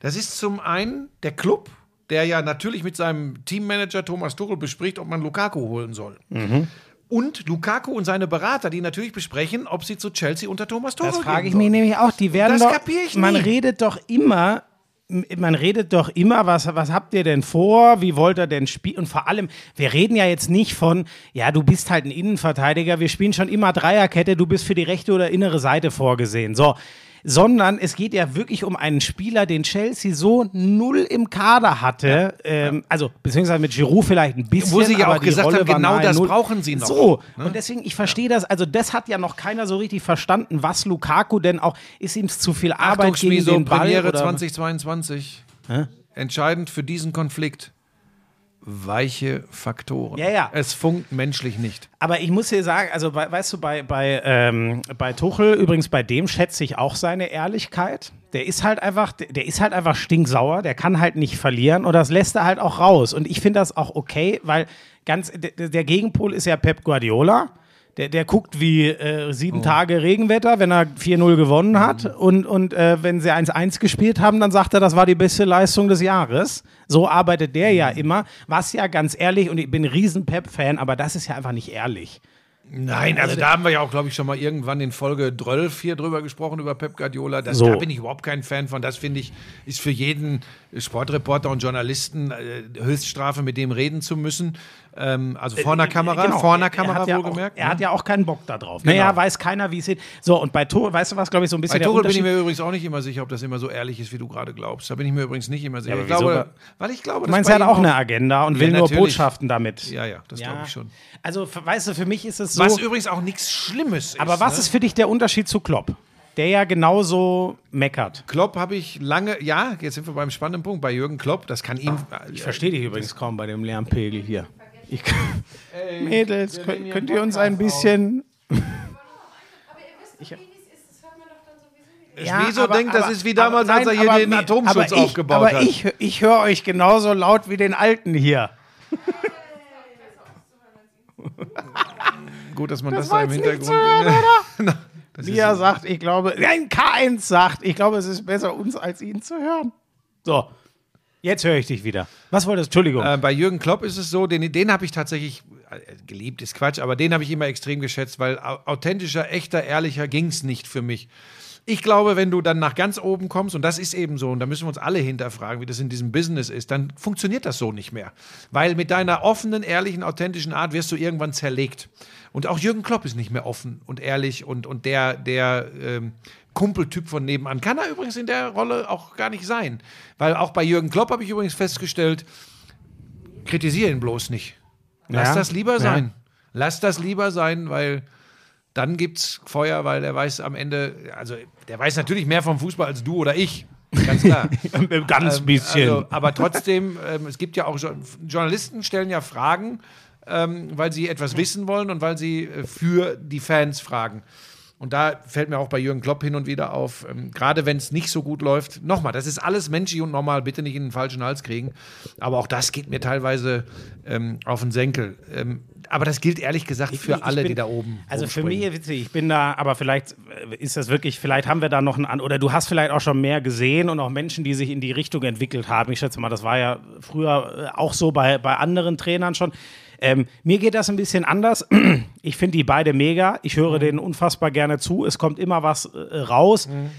Das ist zum einen der Club, der ja natürlich mit seinem Teammanager Thomas Tuchel bespricht, ob man Lukaku holen soll. Mhm. Und Lukaku und seine Berater, die natürlich besprechen, ob sie zu Chelsea unter Thomas Tuchel Das frage ich mich nämlich auch. Die werden das doch, ich man redet doch immer man redet doch immer, was, was habt ihr denn vor? Wie wollt ihr denn spielen? Und vor allem, wir reden ja jetzt nicht von, ja, du bist halt ein Innenverteidiger, wir spielen schon immer Dreierkette, du bist für die rechte oder innere Seite vorgesehen. So, sondern es geht ja wirklich um einen Spieler, den Chelsea so null im Kader hatte. Ja. Ähm, also, beziehungsweise mit Giroud vielleicht ein bisschen. Wo sie ja auch gesagt Rolle haben, genau das null. brauchen sie noch. So, ne? und deswegen, ich verstehe ja. das, also das hat ja noch keiner so richtig verstanden, was Lukaku denn auch, ist ihm zu viel Arbeit Achtung, gegen den Ball? Premiere oder? 2022. Hä? Entscheidend für diesen Konflikt weiche Faktoren. Ja, ja. Es funkt menschlich nicht. Aber ich muss dir sagen, also weißt du, bei, bei, ähm, bei Tuchel, übrigens bei dem schätze ich auch seine Ehrlichkeit. Der ist halt einfach, der ist halt einfach stinksauer, der kann halt nicht verlieren und das lässt er halt auch raus. Und ich finde das auch okay, weil ganz, der Gegenpol ist ja Pep Guardiola der, der guckt wie äh, sieben oh. Tage Regenwetter, wenn er 4-0 gewonnen hat. Mhm. Und, und äh, wenn sie 1-1 gespielt haben, dann sagt er, das war die beste Leistung des Jahres. So arbeitet der mhm. ja immer. Was ja ganz ehrlich, und ich bin riesen Pep-Fan, aber das ist ja einfach nicht ehrlich. Nein, also da haben wir ja auch, glaube ich, schon mal irgendwann in Folge 12 hier drüber gesprochen, über Pep Guardiola. Das, so. Da bin ich überhaupt kein Fan von. Das finde ich, ist für jeden Sportreporter und Journalisten äh, Höchststrafe, mit dem reden zu müssen. Ähm, also vor einer äh, Kamera, genau. vor einer Kamera er wohlgemerkt. Ja auch, er hat ja auch keinen Bock da drauf. Genau. Naja, weiß keiner, wie es ist. So, und bei Tor, weißt du was, glaube ich, so ein bisschen Bei Tore bin ich mir übrigens auch nicht immer sicher, ob das immer so ehrlich ist, wie du gerade glaubst. Da bin ich mir übrigens nicht immer sicher. Ja, ich glaube, weil ich glaube, du meinst, er hat auch eine Agenda und will nur Botschaften damit. Ja, ja, das glaube ich schon. Also, weißt du, für mich ist es so. Was übrigens auch nichts Schlimmes ist. Aber was ne? ist für dich der Unterschied zu Klopp? der ja genauso meckert. Klopp habe ich lange, ja, jetzt sind wir beim spannenden Punkt bei Jürgen Klopp, das kann ihm. Ich verstehe dich übrigens kaum bei dem Lärmpegel hier. Ich, Ey, Mädels, könnt, könnt ihr uns ein bisschen. Aber das sowieso Ja, Wieso aber, denkt, das ist wie damals, nein, als er hier den Atomschutz ich, aufgebaut aber hat. Aber ich, ich höre euch genauso laut wie den Alten hier. Gut, dass man das, das da im Hintergrund. Hören, Mia sagt, ich glaube, nein, K1 sagt, ich glaube, es ist besser, uns als ihn zu hören. So. Jetzt höre ich dich wieder. Was wolltest du? Entschuldigung. Äh, bei Jürgen Klopp ist es so, den, den habe ich tatsächlich, äh, geliebt ist Quatsch, aber den habe ich immer extrem geschätzt, weil authentischer, echter, ehrlicher ging es nicht für mich. Ich glaube, wenn du dann nach ganz oben kommst, und das ist eben so, und da müssen wir uns alle hinterfragen, wie das in diesem Business ist, dann funktioniert das so nicht mehr. Weil mit deiner offenen, ehrlichen, authentischen Art wirst du irgendwann zerlegt. Und auch Jürgen Klopp ist nicht mehr offen und ehrlich und, und der, der ähm, Kumpeltyp von nebenan. Kann er übrigens in der Rolle auch gar nicht sein. Weil auch bei Jürgen Klopp habe ich übrigens festgestellt, kritisiere ihn bloß nicht. Lass ja, das lieber sein. Ja. Lass das lieber sein, weil dann gibt es Feuer, weil der weiß am Ende, also der weiß natürlich mehr vom Fußball als du oder ich. Ganz klar. Ganz ähm, bisschen. Also, aber trotzdem, ähm, es gibt ja auch Journalisten stellen ja Fragen, ähm, weil sie etwas wissen wollen und weil sie äh, für die Fans fragen. Und da fällt mir auch bei Jürgen Klopp hin und wieder auf, ähm, gerade wenn es nicht so gut läuft. Nochmal, das ist alles menschlich und normal, bitte nicht in den falschen Hals kriegen. Aber auch das geht mir teilweise ähm, auf den Senkel. Ähm, aber das gilt ehrlich gesagt für ich, alle, bin, die da oben. Also für mich, witzig, ich bin da, aber vielleicht äh, ist das wirklich, vielleicht haben wir da noch einen, oder du hast vielleicht auch schon mehr gesehen und auch Menschen, die sich in die Richtung entwickelt haben. Ich schätze mal, das war ja früher äh, auch so bei, bei anderen Trainern schon. Ähm, mir geht das ein bisschen anders. Ich finde die beide mega. Ich höre mhm. denen unfassbar gerne zu. Es kommt immer was äh, raus. Mhm.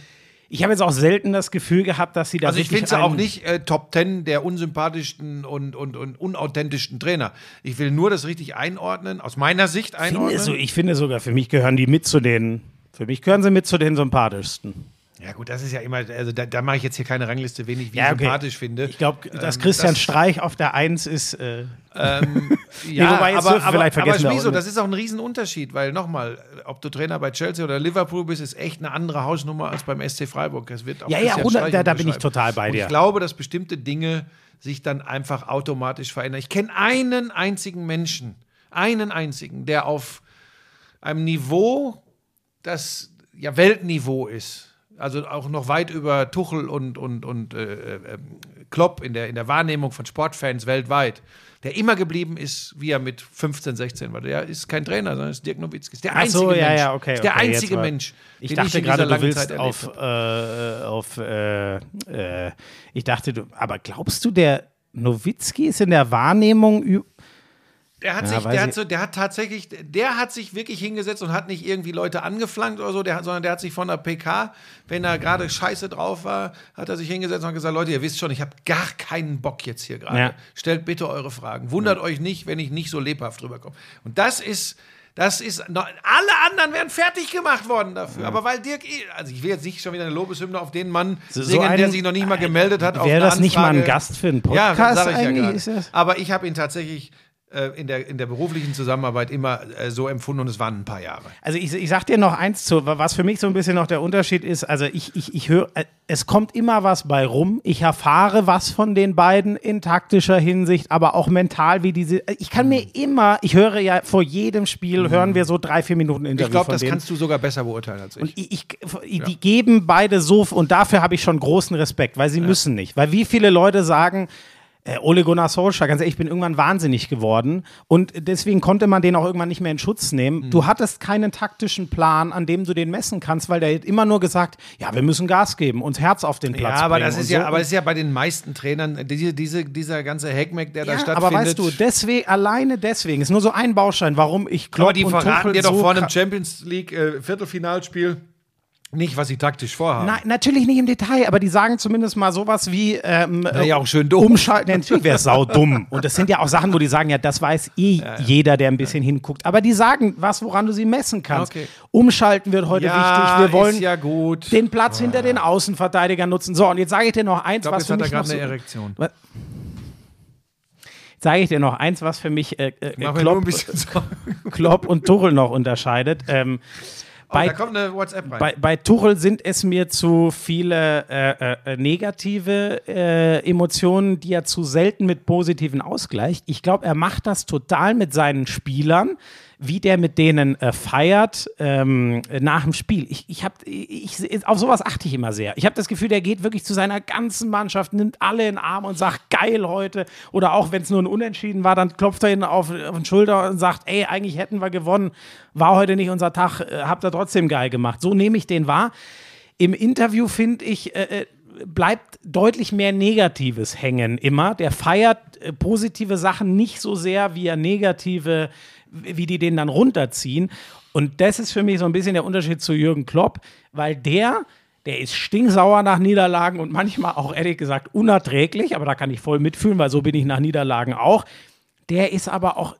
Ich habe jetzt auch selten das Gefühl gehabt, dass sie da Also ich finde sie auch nicht äh, Top Ten der unsympathischsten und, und, und unauthentischsten Trainer. Ich will nur das richtig einordnen, aus meiner Sicht einordnen. Finde so, ich finde sogar, für mich gehören die mit zu den, für mich gehören sie mit zu den sympathischsten. Ja, gut, das ist ja immer, also da, da mache ich jetzt hier keine Rangliste, wen ich wie ja, okay. sympathisch finde. Ich glaube, dass ähm, Christian das, Streich auf der Eins ist. Äh, ähm, ja, nee, wobei jetzt aber, aber, vergessen aber Schmizo, das ist auch ein Riesenunterschied, weil nochmal, ob du Trainer bei Chelsea oder Liverpool bist, ist echt eine andere Hausnummer als beim SC Freiburg. Das wird auch ja, ja, 100, da, da bin ich total bei dir. Und ich glaube, dass bestimmte Dinge sich dann einfach automatisch verändern. Ich kenne einen einzigen Menschen, einen einzigen, der auf einem Niveau, das ja Weltniveau ist, also auch noch weit über Tuchel und, und, und äh, äh, Klopp in der, in der Wahrnehmung von Sportfans weltweit, der immer geblieben ist, wie er mit 15, 16 war. Der ist kein Trainer, sondern ist Dirk Nowitzki. Ist der einzige so, ja, Mensch. Ja, okay, ist der okay, einzige Mensch. Ich dachte ich gerade, du willst auf, äh, auf äh, äh, ich dachte, du, aber glaubst du, der Nowitzki ist in der Wahrnehmung der hat, ja, sich, der, hat so, der hat tatsächlich, der hat sich wirklich hingesetzt und hat nicht irgendwie Leute angeflankt oder so, der, sondern der hat sich von der PK, wenn er gerade scheiße drauf war, hat er sich hingesetzt und gesagt, Leute, ihr wisst schon, ich habe gar keinen Bock jetzt hier gerade. Ja. Stellt bitte eure Fragen. Wundert ja. euch nicht, wenn ich nicht so lebhaft drüber komme. Und das ist, das ist, alle anderen wären fertig gemacht worden dafür. Ja. Aber weil Dirk, also ich will jetzt nicht schon wieder eine Lobeshymne auf den Mann so, singen, so ein, der sich noch nicht mal gemeldet hat. Wäre das nicht mal ein Gast für einen Podcast? Ja, sag ich ja Aber ich habe ihn tatsächlich äh, in der, in der beruflichen Zusammenarbeit immer äh, so empfunden und es waren ein paar Jahre. Also ich, ich sag dir noch eins zu, was für mich so ein bisschen noch der Unterschied ist, also ich, ich, ich höre, äh, es kommt immer was bei rum, ich erfahre was von den beiden in taktischer Hinsicht, aber auch mental, wie diese, ich kann mir immer, ich höre ja vor jedem Spiel, mhm. hören wir so drei, vier Minuten Interview Ich glaube, das denen. kannst du sogar besser beurteilen als ich. Und ich, ich die geben beide so, und dafür habe ich schon großen Respekt, weil sie ja. müssen nicht, weil wie viele Leute sagen, äh, Ole Gunnar Solskjaer, ganz ehrlich, ich bin irgendwann wahnsinnig geworden und deswegen konnte man den auch irgendwann nicht mehr in Schutz nehmen. Mhm. Du hattest keinen taktischen Plan, an dem du den messen kannst, weil der hat immer nur gesagt, ja, wir müssen Gas geben, uns Herz auf den Platz ja, aber bringen. Das ist so. ja, aber das ist ja bei den meisten Trainern, diese, diese, dieser ganze Hackmack, der ja, da stattfindet. aber weißt du, deswegen, alleine deswegen, ist nur so ein Baustein, warum ich glaube, Aber die verraten dir doch so vor einem Champions League äh, Viertelfinalspiel nicht, was sie taktisch vorhaben. Nein, natürlich nicht im Detail, aber die sagen zumindest mal sowas wie ähm, ja auch schön dumm. Umschalten. natürlich wäre es saudumm. Und das sind ja auch Sachen, wo die sagen, ja, das weiß eh ja, ja. jeder, der ein bisschen ja. hinguckt. Aber die sagen was, woran du sie messen kannst. Okay. Umschalten wird heute wichtig. Wir wollen ja den Platz hinter den Außenverteidigern nutzen. So, und jetzt sage ich dir noch eins, ich glaub, was für mich noch so, eine Erektion. Jetzt sage ich dir noch eins, was für mich äh, äh, Klopp, Klopp, und Tuchel noch unterscheidet. Ähm, bei, da kommt eine WhatsApp rein. Bei, bei Tuchel sind es mir zu viele äh, äh, negative äh, Emotionen, die er zu selten mit positiven ausgleicht. Ich glaube, er macht das total mit seinen Spielern wie der mit denen äh, feiert ähm, nach dem Spiel. Ich, ich habe, ich, auf sowas achte ich immer sehr. Ich habe das Gefühl, der geht wirklich zu seiner ganzen Mannschaft, nimmt alle in den Arm und sagt, geil heute. Oder auch wenn es nur ein Unentschieden war, dann klopft er ihn auf, auf den Schulter und sagt, ey, eigentlich hätten wir gewonnen. War heute nicht unser Tag, äh, habt ihr trotzdem geil gemacht. So nehme ich den wahr. Im Interview finde ich, äh, äh bleibt deutlich mehr Negatives hängen immer. Der feiert äh, positive Sachen nicht so sehr, wie er negative, wie die den dann runterziehen. Und das ist für mich so ein bisschen der Unterschied zu Jürgen Klopp, weil der der ist stinksauer nach Niederlagen und manchmal auch ehrlich gesagt unerträglich, aber da kann ich voll mitfühlen, weil so bin ich nach Niederlagen auch. Der ist aber auch,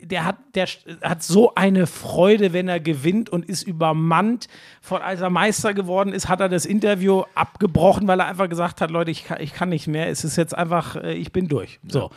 der hat, der hat so eine Freude, wenn er gewinnt und ist übermannt. Von als er Meister geworden ist, hat er das Interview abgebrochen, weil er einfach gesagt hat, Leute, ich kann, ich kann nicht mehr. Es ist jetzt einfach, äh, ich bin durch. So. Ja,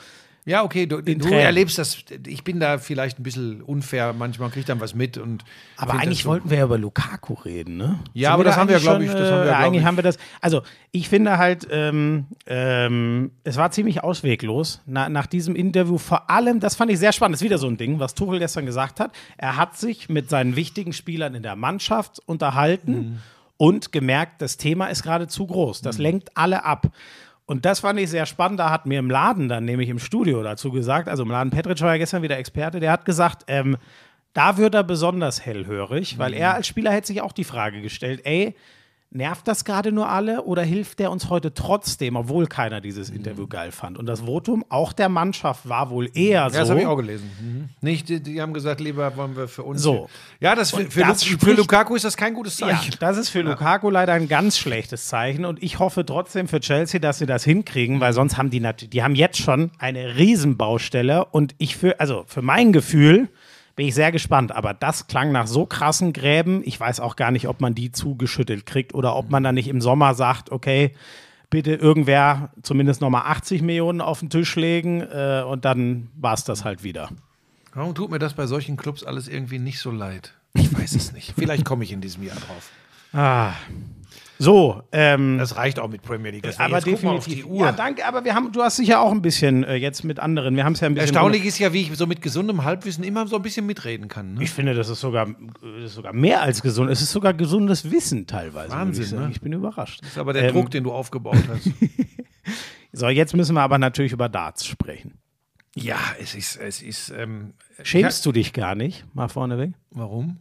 okay, du, du erlebst das. Ich bin da vielleicht ein bisschen unfair. Manchmal kriege ich dann was mit. Und aber eigentlich so wollten wir ja über Lukaku reden, ne? Ja, Sind aber das haben wir, glaube ich. Das haben wir, äh, eigentlich ich. haben wir das. Also, ich finde halt, ähm, ähm, es war ziemlich ausweglos na, nach diesem Interview. Vor allem, das fand ich sehr spannend. Das ist wieder so ein Ding, was Tuchel gestern gesagt hat. Er hat sich mit seinen wichtigen Spielern in der Mannschaft unterhalten mhm. und gemerkt, das Thema ist gerade zu groß. Das mhm. lenkt alle ab. Und das fand ich sehr spannend. Da hat mir im Laden dann, nämlich im Studio dazu gesagt, also im Laden Petric war ja gestern wieder Experte, der hat gesagt, ähm, da wird er besonders hellhörig, weil mhm. er als Spieler hätte sich auch die Frage gestellt, ey, Nervt das gerade nur alle oder hilft der uns heute trotzdem, obwohl keiner dieses Interview geil fand? Und das Votum auch der Mannschaft war wohl eher so. Ja, das habe ich auch gelesen. Mhm. Nicht, die, die, haben gesagt, lieber wollen wir für uns. So. Ja, das für, für, das für, Lukaku ist das kein gutes Zeichen. Ja, das ist für ja. Lukaku leider ein ganz schlechtes Zeichen. Und ich hoffe trotzdem für Chelsea, dass sie das hinkriegen, weil sonst haben die natürlich, die haben jetzt schon eine Riesenbaustelle. Und ich für, also für mein Gefühl, bin ich sehr gespannt. Aber das klang nach so krassen Gräben. Ich weiß auch gar nicht, ob man die zugeschüttelt kriegt oder ob man dann nicht im Sommer sagt, okay, bitte irgendwer zumindest nochmal 80 Millionen auf den Tisch legen äh, und dann war es das halt wieder. Warum tut mir das bei solchen Clubs alles irgendwie nicht so leid? Ich weiß es nicht. Vielleicht komme ich in diesem Jahr drauf. Ah, so, ähm, das reicht auch mit Premier League. aber jetzt definitiv. Ja, danke. Aber wir haben, du hast sicher auch ein bisschen äh, jetzt mit anderen. Wir haben es ja ein bisschen. Erstaunlich ist ja, wie ich so mit gesundem Halbwissen immer so ein bisschen mitreden kann. Ne? Ich finde, das ist sogar, das ist sogar mehr als gesund. Es ist sogar gesundes Wissen teilweise. Wahnsinn. Ich, ne? ich bin überrascht. Das ist aber der ähm, Druck, den du aufgebaut hast. so, jetzt müssen wir aber natürlich über Darts sprechen. Ja, es ist, es ist. Ähm, Schämst du dich gar nicht, mal vorneweg? Warum?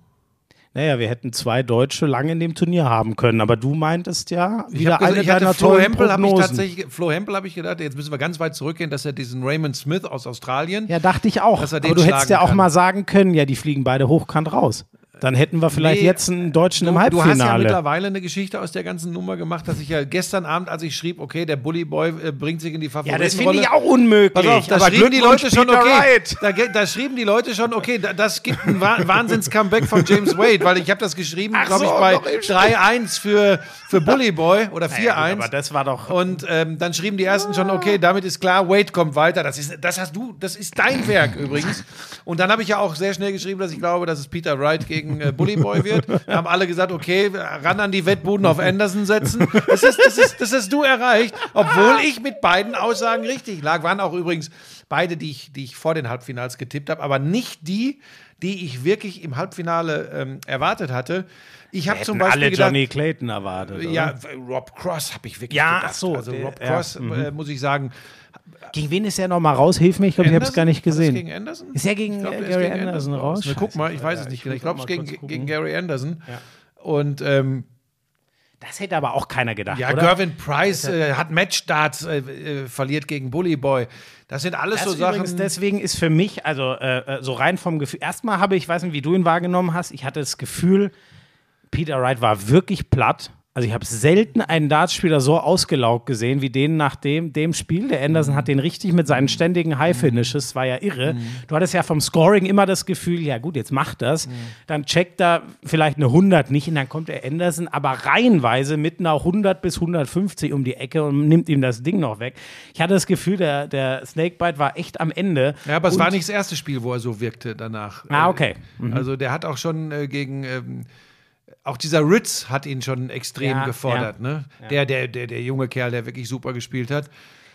Naja, wir hätten zwei Deutsche lange in dem Turnier haben können. Aber du meintest ja, wieder gesagt, eine ich deiner Flo Hempel habe ich tatsächlich, Flo Hempel habe ich gedacht, jetzt müssen wir ganz weit zurückgehen, dass er diesen Raymond Smith aus Australien. Ja, dachte ich auch. aber du hättest ja auch kann. mal sagen können, ja, die fliegen beide hochkant raus. Dann hätten wir vielleicht nee, jetzt einen Deutschen du, im Halbfinale. Du hast ja mittlerweile eine Geschichte aus der ganzen Nummer gemacht, dass ich ja gestern Abend, als ich schrieb, okay, der Bully Boy äh, bringt sich in die Favoritenrolle. Ja, das finde ich auch unmöglich. Pass auf, da aber schrieben die Leute schon, okay, da, da, schrieben die Leute schon, okay, da, das gibt ein Wahnsinns-Comeback von James Wade, weil ich habe das geschrieben, glaube so, ich, bei 3-1 für, für Bully Boy oder 4-1. Naja, aber das war doch... Und ähm, dann schrieben die Ersten schon, okay, damit ist klar, Wade kommt weiter. Das, ist, das hast du, das ist dein Werk übrigens. Und dann habe ich ja auch sehr schnell geschrieben, dass ich glaube, dass es Peter Wright gegen äh, Bully Boy wird. Wir haben alle gesagt, okay, ran an die Wettbuden auf Anderson setzen. Das, ist, das, ist, das hast du erreicht, obwohl ich mit beiden Aussagen richtig lag. Waren auch übrigens beide, die ich, die ich vor den Halbfinals getippt habe, aber nicht die, die ich wirklich im Halbfinale ähm, erwartet hatte. Ich habe zum Beispiel alle gedacht, Johnny Clayton erwartet. Oder? Ja, Rob Cross habe ich wirklich ja, gedacht. so, also Rob Cross, ja, äh, muss ich sagen, gegen wen ist er nochmal raus? Hilf mir, ich glaube, ich habe es gar nicht gesehen. Ist gegen Anderson? Ist er gegen glaub, Gary gegen Anderson, Anderson raus? Na, guck mal, ich weiß es nicht. Ich, ich glaube, es ist gegen, gegen Gary Anderson. Ja. Und ähm, das hätte aber auch keiner gedacht. Ja, oder? Gervin Price äh, hat Matchstarts, äh, äh, verliert gegen Bully Boy. Das sind alles das so Sachen. Deswegen ist für mich, also äh, äh, so rein vom Gefühl, erstmal habe ich, ich weiß nicht, wie du ihn wahrgenommen hast, ich hatte das Gefühl, Peter Wright war wirklich platt. Also ich habe selten einen Dartspieler so ausgelaugt gesehen wie den nach dem, dem Spiel. Der Anderson hat den richtig mit seinen ständigen High-Finishes, war ja irre. Mhm. Du hattest ja vom Scoring immer das Gefühl, ja gut, jetzt macht das. Mhm. Dann checkt er vielleicht eine 100 nicht und dann kommt der Anderson aber reihenweise mit einer 100 bis 150 um die Ecke und nimmt ihm das Ding noch weg. Ich hatte das Gefühl, der, der Snakebite war echt am Ende. Ja, aber es war nicht das erste Spiel, wo er so wirkte danach. Ah, okay. Mhm. Also der hat auch schon äh, gegen... Ähm, auch dieser Ritz hat ihn schon extrem ja, gefordert, ja, ne? Ja. Der, der, der, der junge Kerl, der wirklich super gespielt hat.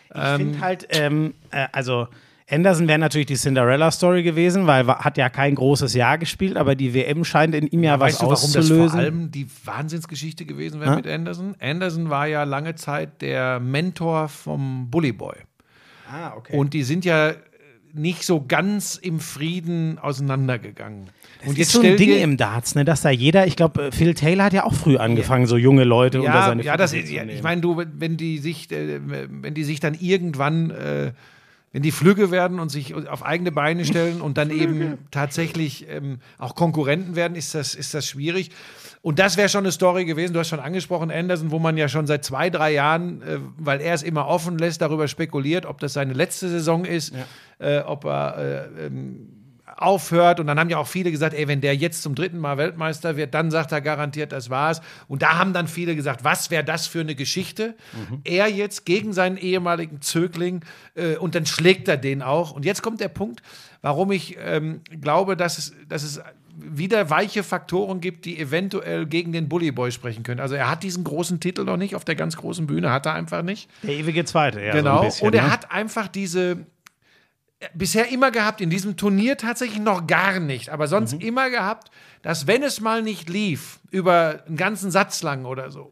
Ich ähm, finde halt, ähm, äh, also Anderson wäre natürlich die Cinderella-Story gewesen, weil hat ja kein großes Jahr gespielt, aber die WM scheint in ihm ja, was weißt du, warum auszulösen. das vor allem die Wahnsinnsgeschichte gewesen wäre mit Anderson? Anderson war ja lange Zeit der Mentor vom Bully Boy. Ah, okay. Und die sind ja nicht so ganz im Frieden auseinandergegangen. Das und jetzt ist so ein Ding im Darts, ne, dass da jeder, ich glaube, äh, Phil Taylor hat ja auch früh angefangen, ja. so junge Leute ja, unter seine Ja, das ist, ja, ich meine, du, wenn die sich, äh, wenn die sich dann irgendwann äh, wenn die Flügge werden und sich auf eigene Beine stellen und dann eben tatsächlich ähm, auch Konkurrenten werden, ist das, ist das schwierig. Und das wäre schon eine Story gewesen. Du hast schon angesprochen, Anderson, wo man ja schon seit zwei, drei Jahren, äh, weil er es immer offen lässt, darüber spekuliert, ob das seine letzte Saison ist, ja. äh, ob er äh, ähm, aufhört. Und dann haben ja auch viele gesagt, ey, wenn der jetzt zum dritten Mal Weltmeister wird, dann sagt er garantiert, das war's. Und da haben dann viele gesagt, was wäre das für eine Geschichte? Mhm. Er jetzt gegen seinen ehemaligen Zögling äh, und dann schlägt er den auch. Und jetzt kommt der Punkt, warum ich ähm, glaube, dass es, dass es wieder weiche Faktoren gibt, die eventuell gegen den Bully Boy sprechen können. Also er hat diesen großen Titel noch nicht auf der ganz großen Bühne, hat er einfach nicht. Der ewige Zweite, ja. Genau. So bisschen, und er ne? hat einfach diese, bisher immer gehabt, in diesem Turnier tatsächlich noch gar nicht, aber sonst mhm. immer gehabt, dass wenn es mal nicht lief, über einen ganzen Satz lang oder so,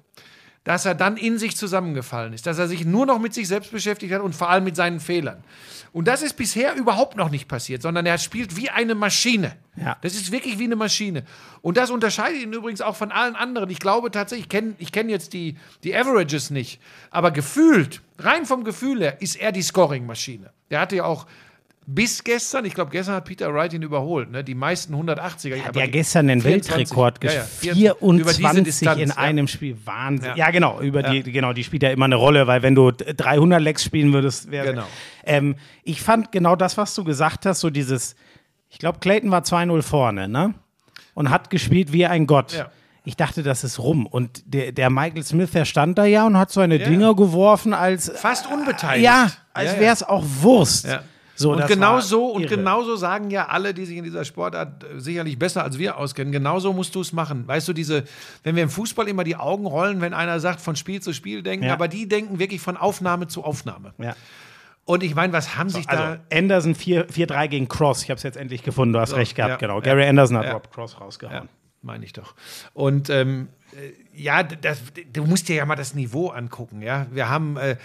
dass er dann in sich zusammengefallen ist, dass er sich nur noch mit sich selbst beschäftigt hat und vor allem mit seinen Fehlern. Und das ist bisher überhaupt noch nicht passiert, sondern er spielt wie eine Maschine. Ja. Das ist wirklich wie eine Maschine. Und das unterscheidet ihn übrigens auch von allen anderen. Ich glaube tatsächlich, ich kenne kenn jetzt die, die Averages nicht, aber gefühlt, rein vom Gefühl her, ist er die Scoring-Maschine. Der hatte ja auch bis gestern, ich glaube, gestern hat Peter Wright ihn überholt, ne? die meisten 180er. Hat ja gestern den 24, Weltrekord ja, ja, 24 Distanz, in einem Spiel. Wahnsinn. Ja, genau, über die, genau, die spielt ja immer eine Rolle, weil wenn du 300 Lecks spielen würdest, wäre. Genau. Ähm, ich fand genau das, was du gesagt hast, so dieses, ich glaube, Clayton war 2-0 vorne, ne? Und hat gespielt wie ein Gott. Ja. Ich dachte, das ist rum. Und der, der Michael Smith, der stand da ja und hat so eine Dinger geworfen als. Fast unbeteiligt. Ja, als wäre es auch Wurst. Ja. So, und genau so und genauso sagen ja alle, die sich in dieser Sportart äh, sicherlich besser als wir auskennen. Genauso musst du es machen. Weißt du, diese, wenn wir im Fußball immer die Augen rollen, wenn einer sagt von Spiel zu Spiel denken, ja. aber die denken wirklich von Aufnahme zu Aufnahme. Ja. Und ich meine, was haben so, sich da. Also Anderson 4-3 gegen Cross. Ich habe es jetzt endlich gefunden. Du hast so, recht gehabt, ja, genau. Gary Anderson hat Rob Cross rausgehauen. meine ich doch. Und ähm, äh, ja, das, du musst dir ja mal das Niveau angucken. Ja, wir haben. Äh,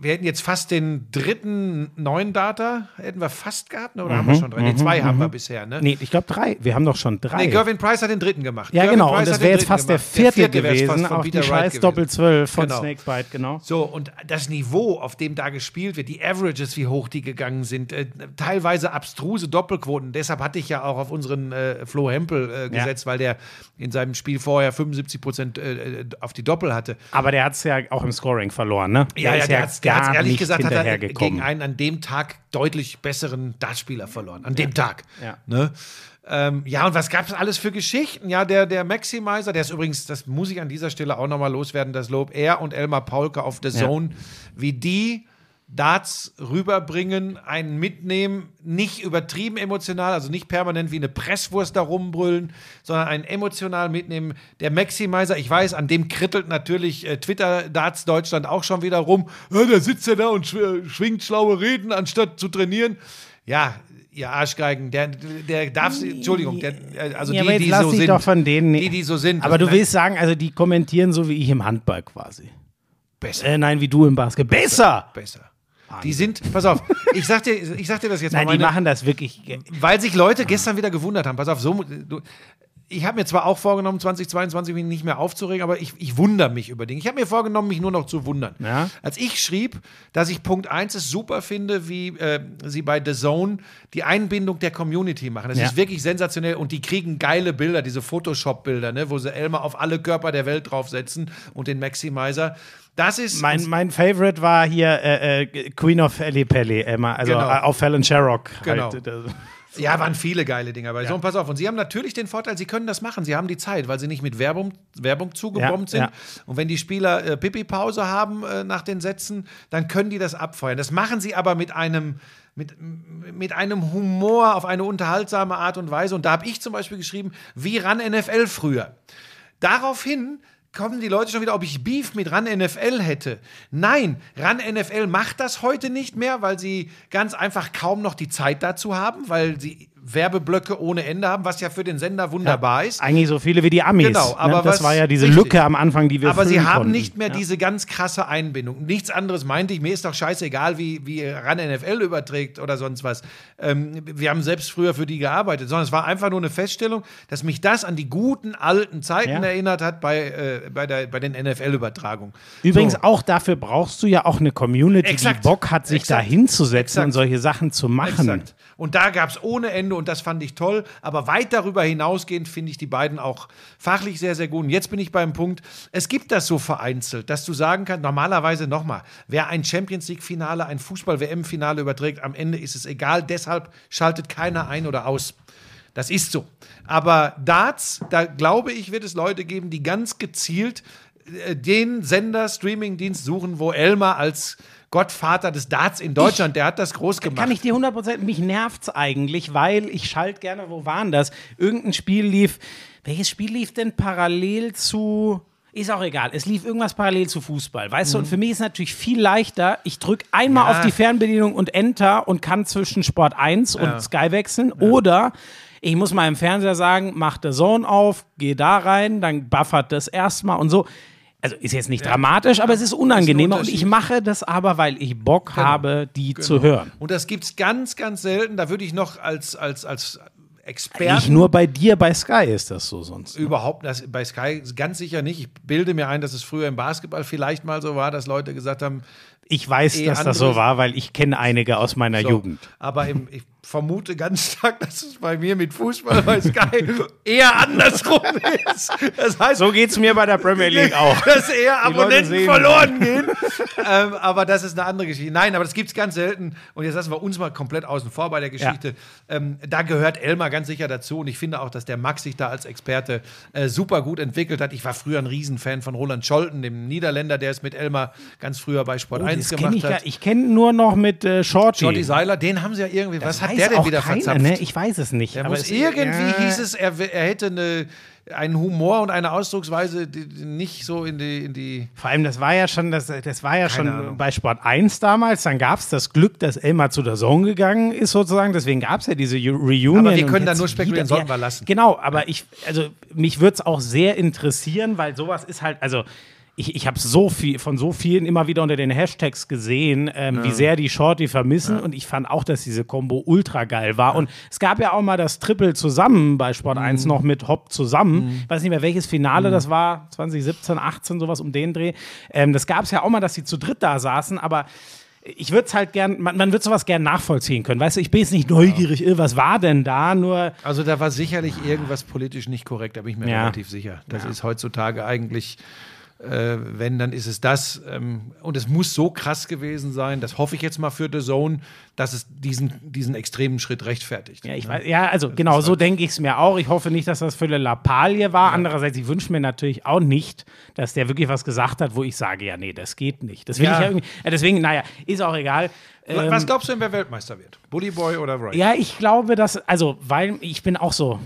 wir hätten jetzt fast den dritten neuen Data, hätten wir fast gehabt, ne? oder mhm, haben wir schon drei? Nee, zwei mhm, haben wir bisher, ne? Nee, ich glaube drei. Wir haben doch schon drei. Nee, Gervin Price hat den dritten gemacht. Ja, Gervin genau, Price und das wäre jetzt fast der vierte, der vierte gewesen, auf die scheiß Doppel 12 von genau. Snakebite, genau. So, und das Niveau, auf dem da gespielt wird, die Averages, wie hoch die gegangen sind, äh, teilweise abstruse Doppelquoten. Deshalb hatte ich ja auch auf unseren äh, Flo Hempel äh, gesetzt, ja. weil der in seinem Spiel vorher 75 Prozent äh, äh, auf die Doppel hatte. Aber der hat es ja auch im Scoring verloren, ne? Ja, ja, der, ja, der hat ehrlich gesagt hat er gegen einen an dem Tag deutlich besseren Dartspieler verloren. An dem ja. Tag. Ja. Ne? Ähm, ja, und was gab es alles für Geschichten? Ja, der, der Maximizer, der ist übrigens, das muss ich an dieser Stelle auch nochmal loswerden, das Lob, er und Elmar Paulke auf The Zone, ja. wie die Darts rüberbringen, einen mitnehmen, nicht übertrieben emotional, also nicht permanent wie eine Presswurst da rumbrüllen, sondern einen emotional mitnehmen. Der Maximizer, ich weiß, an dem krittelt natürlich äh, Twitter Darts Deutschland auch schon wieder rum. Ja, da sitzt er da und schw schwingt schlaue Reden, anstatt zu trainieren. Ja, ihr Arschgeigen, der, der darf, Entschuldigung, der, äh, also ja, die, die so sind. Doch von denen, die, die so sind. Aber du willst sagen, also die kommentieren so wie ich im Handball quasi. Besser. Äh, nein, wie du im Basketball. Besser! Besser. Die sind, pass auf, ich sag dir, ich sag dir das jetzt Nein, mal. Nein, die machen das wirklich. Weil sich Leute gestern wieder gewundert haben. Pass auf, so, du, ich habe mir zwar auch vorgenommen, 2022 mich nicht mehr aufzuregen, aber ich, ich wundere mich über Dinge. Ich habe mir vorgenommen, mich nur noch zu wundern. Ja. Als ich schrieb, dass ich Punkt 1 es super finde, wie äh, sie bei The Zone die Einbindung der Community machen. Das ja. ist wirklich sensationell und die kriegen geile Bilder, diese Photoshop-Bilder, ne, wo sie Elmer auf alle Körper der Welt draufsetzen und den Maximizer. Das ist. Mein, mein Favorite war hier äh, äh, Queen of Ellie Pelli, Emma, also genau. auf Fallon Sherrock. Genau. Halt, ja, waren viele geile Dinger bei ja. so. Und pass auf, und sie haben natürlich den Vorteil, sie können das machen. Sie haben die Zeit, weil sie nicht mit Werbung, Werbung zugebombt ja, sind. Ja. Und wenn die Spieler äh, Pipi-Pause haben äh, nach den Sätzen, dann können die das abfeuern. Das machen sie aber mit einem mit, mit einem Humor auf eine unterhaltsame Art und Weise. Und da habe ich zum Beispiel geschrieben, wie ran NFL früher. Daraufhin kommen die Leute schon wieder, ob ich Beef mit RAN NFL hätte. Nein, RAN NFL macht das heute nicht mehr, weil sie ganz einfach kaum noch die Zeit dazu haben, weil sie Werbeblöcke ohne Ende haben, was ja für den Sender wunderbar ja, ist. Eigentlich so viele wie die Amis. Genau, ne? aber ne? das was, war ja diese richtig. Lücke am Anfang, die wir Aber sie haben konnten. nicht mehr ja. diese ganz krasse Einbindung. Nichts anderes meinte ich. Mir ist doch scheißegal, wie, wie RAN NFL überträgt oder sonst was. Ähm, wir haben selbst früher für die gearbeitet, sondern es war einfach nur eine Feststellung, dass mich das an die guten alten Zeiten ja. erinnert hat bei, äh, bei, der, bei den NFL-Übertragungen. Übrigens, so. auch dafür brauchst du ja auch eine Community, Exakt. die Bock hat, sich Exakt. da hinzusetzen und solche Sachen zu machen. Exakt. Und da gab es ohne Ende und das fand ich toll. Aber weit darüber hinausgehend finde ich die beiden auch fachlich sehr, sehr gut. Und jetzt bin ich beim Punkt, es gibt das so vereinzelt, dass du sagen kannst, normalerweise nochmal, wer ein Champions League-Finale, ein Fußball-WM-Finale überträgt, am Ende ist es egal. Deshalb schaltet keiner ein oder aus. Das ist so. Aber Darts, da glaube ich, wird es Leute geben, die ganz gezielt äh, den Sender, Streamingdienst suchen, wo Elmar als Gottvater des Darts in Deutschland, ich, der hat das groß gemacht. Kann ich dir 100%, mich nervt's eigentlich, weil ich schalt gerne, wo waren das? Irgendein Spiel lief, welches Spiel lief denn parallel zu ist auch egal. Es lief irgendwas parallel zu Fußball. Weißt mhm. du, und für mich ist es natürlich viel leichter. Ich drücke einmal ja. auf die Fernbedienung und Enter und kann zwischen Sport 1 ja. und Sky wechseln. Ja. Oder ich muss mal im Fernseher sagen, mach der Zone auf, geh da rein, dann buffert das erstmal und so also ist jetzt nicht ja. dramatisch, aber es ist unangenehmer ist und ich mache das aber, weil ich Bock genau. habe, die genau. zu hören. Und das gibt es ganz, ganz selten. Da würde ich noch als, als, als Experten. Nicht nur bei dir, bei Sky ist das so sonst. Ne? Überhaupt, das, bei Sky ganz sicher nicht. Ich bilde mir ein, dass es früher im Basketball vielleicht mal so war, dass Leute gesagt haben, ich weiß, eh dass das so war, weil ich kenne einige aus meiner so, Jugend. Aber im, ich vermute ganz stark, dass es bei mir mit Fußball bei Sky eher andersrum ist. Das heißt, so geht es mir bei der Premier League auch. Dass eher Abonnenten verloren gehen. ähm, aber das ist eine andere Geschichte. Nein, aber das gibt es ganz selten. Und jetzt lassen wir uns mal komplett außen vor bei der Geschichte. Ja. Ähm, da gehört Elmar ganz sicher dazu. Und ich finde auch, dass der Max sich da als Experte äh, super gut entwickelt hat. Ich war früher ein Riesenfan von Roland Scholten, dem Niederländer, der es mit Elmar ganz früher bei Sport oh, 1 gemacht ich hat. Gar, ich kenne nur noch mit äh, Shorty. Shorty Seiler, den haben sie ja irgendwie. Das was hat der denn wieder keiner, verzapft? Ne? Ich weiß es nicht. aber muss, irgendwie ja. hieß es, er, er hätte eine einen Humor und eine Ausdrucksweise die, die nicht so in die, in die. Vor allem, das war ja schon, das, das war ja schon Ahnung. bei Sport 1 damals. Dann gab es das Glück, dass Elmar zu der Zone gegangen ist, sozusagen. Deswegen gab es ja diese Reunion. Aber wir können da nur spekulieren, sollten wir lassen. Genau, aber ich, also mich würde es auch sehr interessieren, weil sowas ist halt, also ich, ich habe so viel von so vielen immer wieder unter den Hashtags gesehen, ähm, ja. wie sehr die Shorty vermissen. Ja. Und ich fand auch, dass diese Combo ultra geil war. Ja. Und es gab ja auch mal das Triple zusammen bei Sport mhm. 1 noch mit Hopp zusammen. Mhm. Ich weiß nicht mehr, welches Finale mhm. das war, 2017, 18, sowas um den Dreh. Ähm, das gab es ja auch mal, dass sie zu dritt da saßen, aber ich würde es halt gern, man, man wird sowas gern nachvollziehen können. Weißt du, ich bin jetzt nicht neugierig, was war denn da? Nur. Also da war sicherlich irgendwas politisch nicht korrekt, da bin ich mir ja. relativ sicher. Das ja. ist heutzutage eigentlich äh, wenn, dann ist es das. Ähm, und es muss so krass gewesen sein, das hoffe ich jetzt mal für The Zone, dass es diesen, diesen extremen Schritt rechtfertigt. Ja, ich weiß, ja also das genau, so halt denke ich es mir auch. Ich hoffe nicht, dass das für eine Lappalie war. Ja. Andererseits, ich wünsche mir natürlich auch nicht, dass der wirklich was gesagt hat, wo ich sage, ja, nee, das geht nicht. Das will ja. ich ja irgendwie. Äh, deswegen, naja, ist auch egal. Was ähm, glaubst du denn, wer Weltmeister wird? Bully Boy oder Wright? Ja, ich glaube, dass, also, weil ich bin auch so,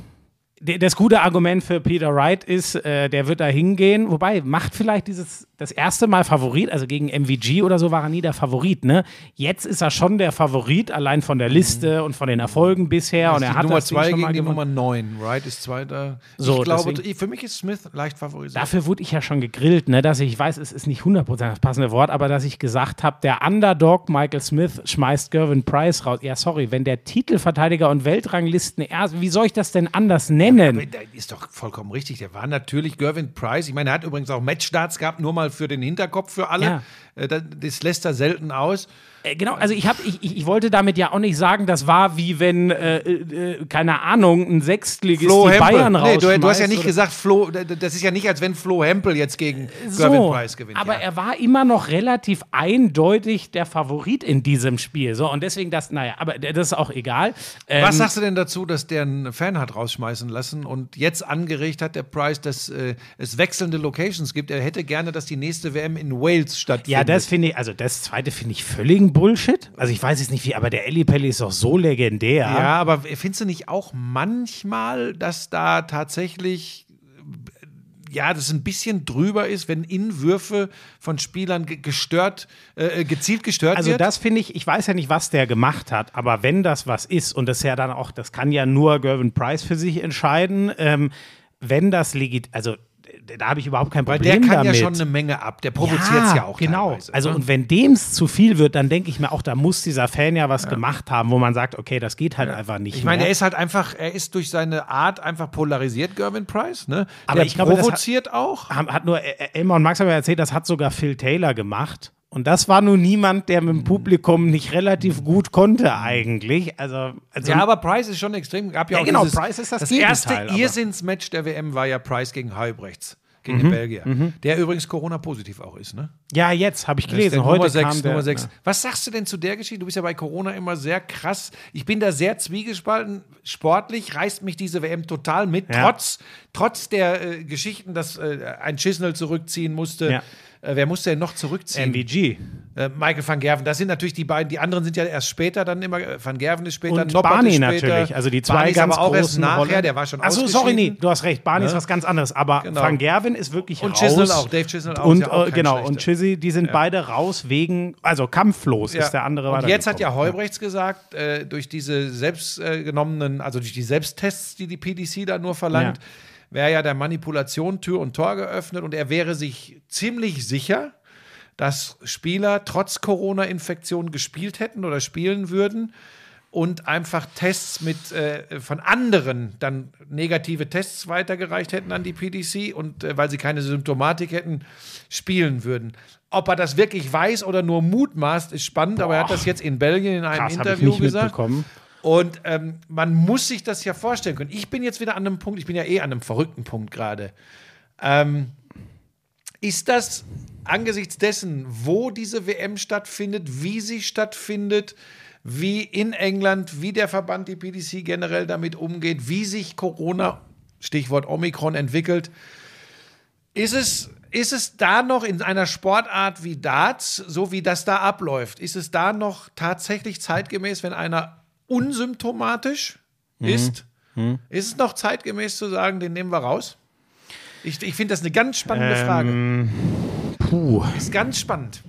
das gute Argument für Peter Wright ist, äh, der wird da hingehen. Wobei, macht vielleicht dieses das erste Mal Favorit, also gegen MVG oder so war er nie der Favorit, ne? Jetzt ist er schon der Favorit, allein von der Liste und von den Erfolgen bisher. Und er hat Nummer zwei gegen die Nummer neun. Wright ist zweiter. So, ich glaube, deswegen, für mich ist Smith leicht favorisiert. Dafür wurde ich ja schon gegrillt, ne? Dass ich weiß, es ist nicht 100% das passende Wort, aber dass ich gesagt habe, der Underdog Michael Smith schmeißt Gervin Price raus. Ja, sorry, wenn der Titelverteidiger und Weltranglisten erst, wie soll ich das denn anders nennen? Ja, ist doch vollkommen richtig. Der war natürlich Gervin Price. Ich meine, er hat übrigens auch Matchstarts gehabt, nur mal für den Hinterkopf für alle. Ja. Äh, das lässt er selten aus. Äh, genau, also ich, hab, ich, ich wollte damit ja auch nicht sagen, das war wie wenn, äh, äh, keine Ahnung, ein Sechstligist Flo die Bayern raus. Nee, du, du, hast ja nicht oder? gesagt, Flo, das ist ja nicht, als wenn Flo Hempel jetzt gegen so, Gervin Price gewinnt. Aber ja. er war immer noch relativ eindeutig der Favorit in diesem Spiel. So, und deswegen das, naja, aber das ist auch egal. Ähm, Was sagst du denn dazu, dass der einen Fan hat rausschmeißen lassen und jetzt angeregt hat, der Price, dass äh, es wechselnde Locations gibt? Er hätte gerne, dass die nächste WM in Wales stattfindet. Ja, das finde ich, also das zweite finde ich völligen Bullshit. Also ich weiß jetzt nicht wie, aber der Ellie Pelli ist doch so legendär. Ja, aber findest du nicht auch manchmal, dass da tatsächlich ja, das ein bisschen drüber ist, wenn Inwürfe von Spielern gestört, äh, gezielt gestört also wird. Also das finde ich, ich weiß ja nicht, was der gemacht hat, aber wenn das was ist und das ja dann auch, das kann ja nur Gervin Price für sich entscheiden, ähm, wenn das legit, also da habe ich überhaupt kein Problem damit. Der kann damit. ja schon eine Menge ab. Der provoziert es ja, ja, auch genau. Teilweise, also ne? und wenn dem es zu viel wird, dann denke ich mir auch, da muss dieser Fan ja was ja. gemacht haben, wo man sagt, okay, das geht halt ja. einfach nicht. Ich meine, er ist halt einfach, er ist durch seine Art einfach polarisiert, Gervin Price. Ne? Aber Der ich glaube, provoziert hat, auch. Hat nur Elmar und Max haben ja erzählt, das hat sogar Phil Taylor gemacht. Und das war nun niemand, der mit dem Publikum nicht relativ gut konnte eigentlich. Also, also ja, aber Price ist schon extrem. Gab ja, ja auch genau, dieses, Price ist das, das erste Irrsinnsmatch der WM war ja Price gegen Halbrechts gegen mhm. den Belgier. Mhm. Der übrigens Corona-positiv auch ist, ne? Ja, jetzt habe ich gelesen. Heute Nummer 6, der, Nummer 6. Ja. Was sagst du denn zu der Geschichte? Du bist ja bei Corona immer sehr krass. Ich bin da sehr zwiegespalten. Sportlich reißt mich diese WM total mit, ja. trotz, trotz der äh, Geschichten, dass äh, ein Chisnell zurückziehen musste. Ja. Äh, wer musste denn noch zurückziehen? MVG. Äh, Michael van Gerven. Das sind natürlich die beiden. Die anderen sind ja erst später dann immer. Äh, van Gerven ist später. Und Noppert Barney natürlich. Also die zwei Barney ganz aber auch erst nachher. Rolle. Der war schon Achso, sorry, nee. Du hast recht. Barney ne? ist was ganz anderes. Aber genau. Van Gerven ist wirklich und raus. Und Chisnell auch. Dave Chisnell auch. Und, ja auch genau. Schlechter. Und Chizzy, die sind ja. beide raus wegen. Also kampflos ja. ist der andere. Und jetzt hat ja Heubrechts gesagt, äh, durch diese selbstgenommenen, also durch die Selbsttests, die die PDC da nur verlangt, wäre ja der Manipulation Tür und Tor geöffnet und er wäre sich ziemlich sicher, dass Spieler trotz Corona-Infektion gespielt hätten oder spielen würden und einfach Tests mit äh, von anderen dann negative Tests weitergereicht hätten an die PDC und äh, weil sie keine Symptomatik hätten, spielen würden. Ob er das wirklich weiß oder nur mutmaßt, ist spannend, Boah. aber er hat das jetzt in Belgien in einem Krass, Interview gesagt. Und ähm, man muss sich das ja vorstellen können. Ich bin jetzt wieder an einem Punkt, ich bin ja eh an einem verrückten Punkt gerade. Ähm, ist das angesichts dessen, wo diese WM stattfindet, wie sie stattfindet, wie in England, wie der Verband, die PDC generell damit umgeht, wie sich Corona, Stichwort Omikron, entwickelt, ist es ist es da noch in einer Sportart wie Darts, so wie das da abläuft, ist es da noch tatsächlich zeitgemäß, wenn einer unsymptomatisch mhm. ist, mhm. ist es noch zeitgemäß zu sagen, den nehmen wir raus? Ich, ich finde das eine ganz spannende ähm, Frage. Puh. Ist ganz spannend.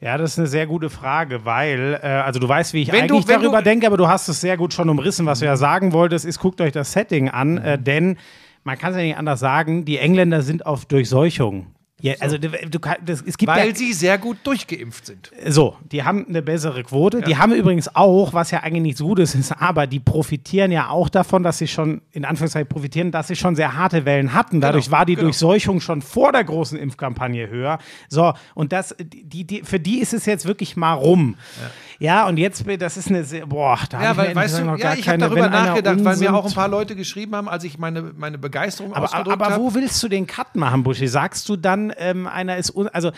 Ja, das ist eine sehr gute Frage, weil, äh, also du weißt, wie ich wenn eigentlich du, darüber du, denke, aber du hast es sehr gut schon umrissen. Was du ja sagen wolltest, ist, guckt euch das Setting an, äh, denn man kann es ja nicht anders sagen, die Engländer sind auf Durchseuchung ja, also du, du, das, es gibt Weil ja, sie sehr gut durchgeimpft sind. So, die haben eine bessere Quote. Ja. Die haben übrigens auch, was ja eigentlich nichts Gutes ist, aber die profitieren ja auch davon, dass sie schon, in Anführungszeichen profitieren, dass sie schon sehr harte Wellen hatten. Genau, Dadurch genau, war die genau. Durchseuchung schon vor der großen Impfkampagne höher. So, und das, die, die, für die ist es jetzt wirklich mal rum. Ja. Ja, und jetzt, das ist eine sehr, boah, da ja, weil, weißt du, noch ja, ich habe darüber nachgedacht, weil mir auch ein paar Leute geschrieben haben, als ich meine, meine Begeisterung aber, ausgedrückt habe. Aber wo willst du den Cut machen, Buschi? Sagst du dann, ähm, einer ist, also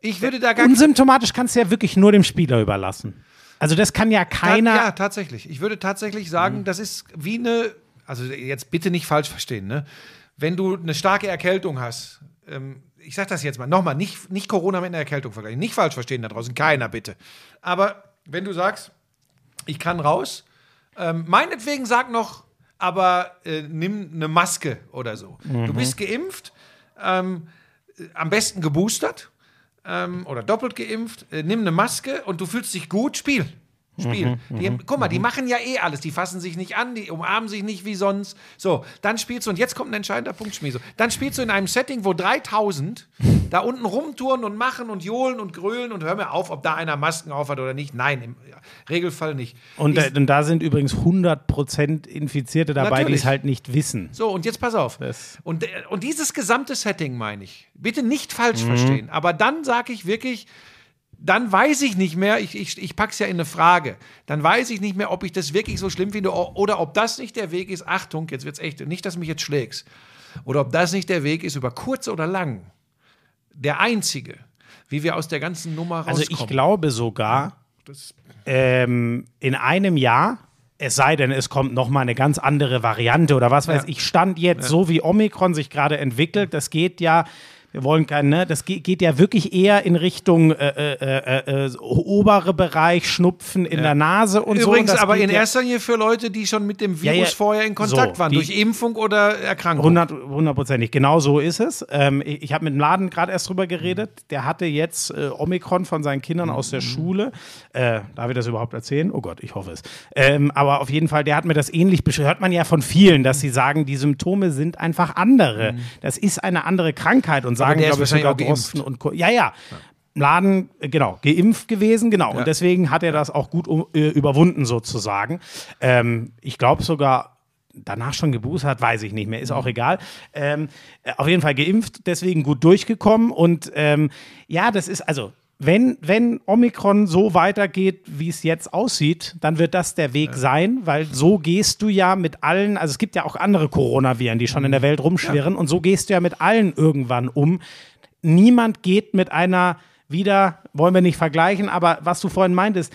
ich würde da gar unsymptomatisch kannst du ja wirklich nur dem Spieler überlassen. Also das kann ja keiner. Ja, tatsächlich. Ich würde tatsächlich sagen, mhm. das ist wie eine, also jetzt bitte nicht falsch verstehen, ne? Wenn du eine starke Erkältung hast, ähm, ich sag das jetzt mal, nochmal, nicht, nicht Corona mit einer Erkältung vergleichen, nicht falsch verstehen da draußen, keiner bitte. Aber wenn du sagst, ich kann raus, ähm, meinetwegen sag noch, aber äh, nimm eine Maske oder so. Mhm. Du bist geimpft, ähm, am besten geboostert ähm, oder doppelt geimpft, äh, nimm eine Maske und du fühlst dich gut, spiel. Spiel. Mhm, die, mhm, guck mal, die mhm. machen ja eh alles. Die fassen sich nicht an, die umarmen sich nicht wie sonst. So, dann spielst du, und jetzt kommt ein entscheidender Punkt, Schmieso. Dann spielst du in einem Setting, wo 3000 da unten rumtouren und machen und johlen und grölen und hör mir auf, ob da einer Masken aufhat oder nicht. Nein, im Regelfall nicht. Und, ich, und da sind übrigens 100% Infizierte dabei, die es halt nicht wissen. So, und jetzt pass auf. Und, und dieses gesamte Setting meine ich. Bitte nicht falsch mhm. verstehen. Aber dann sage ich wirklich, dann weiß ich nicht mehr, ich, ich, ich packe es ja in eine Frage, dann weiß ich nicht mehr, ob ich das wirklich so schlimm finde oder ob das nicht der Weg ist, Achtung, jetzt wird es echt, nicht, dass du mich jetzt schlägst, oder ob das nicht der Weg ist, über kurz oder lang, der einzige, wie wir aus der ganzen Nummer rauskommen. Also ich glaube sogar, ähm, in einem Jahr, es sei denn, es kommt noch mal eine ganz andere Variante oder was weiß ja. ich, stand jetzt ja. so wie Omikron sich gerade entwickelt, das geht ja wir wollen keinen, ne? Das geht, geht ja wirklich eher in Richtung äh, äh, äh, äh obere Bereich, Schnupfen in ja. der Nase und Übrigens, so. Übrigens, aber in erster Linie für Leute, die schon mit dem Virus ja, ja. vorher in Kontakt so, waren, durch Impfung oder Erkrankung. Hundertprozentig, genau so ist es. Ähm, ich ich habe mit dem Laden gerade erst drüber geredet. Der hatte jetzt äh, Omikron von seinen Kindern mhm. aus der Schule. Äh, darf ich das überhaupt erzählen? Oh Gott, ich hoffe es. Ähm, aber auf jeden Fall, der hat mir das ähnlich beschrieben. Hört man ja von vielen, dass sie sagen, die Symptome sind einfach andere. Mhm. Das ist eine andere Krankheit und sagen, glaube ich, sogar Drosten und Co. Ja, ja. ja. Laden, äh, genau, geimpft gewesen, genau. Und deswegen hat er das auch gut äh, überwunden, sozusagen. Ähm, ich glaube sogar, danach schon geboostert, weiß ich nicht mehr, ist auch egal. Ähm, äh, auf jeden Fall geimpft, deswegen gut durchgekommen. Und ähm, ja, das ist, also wenn, wenn Omikron so weitergeht, wie es jetzt aussieht, dann wird das der Weg ja. sein, weil so gehst du ja mit allen, also es gibt ja auch andere Coronaviren, die schon in der Welt rumschwirren, ja. und so gehst du ja mit allen irgendwann um. Niemand geht mit einer, wieder, wollen wir nicht vergleichen, aber was du vorhin meintest,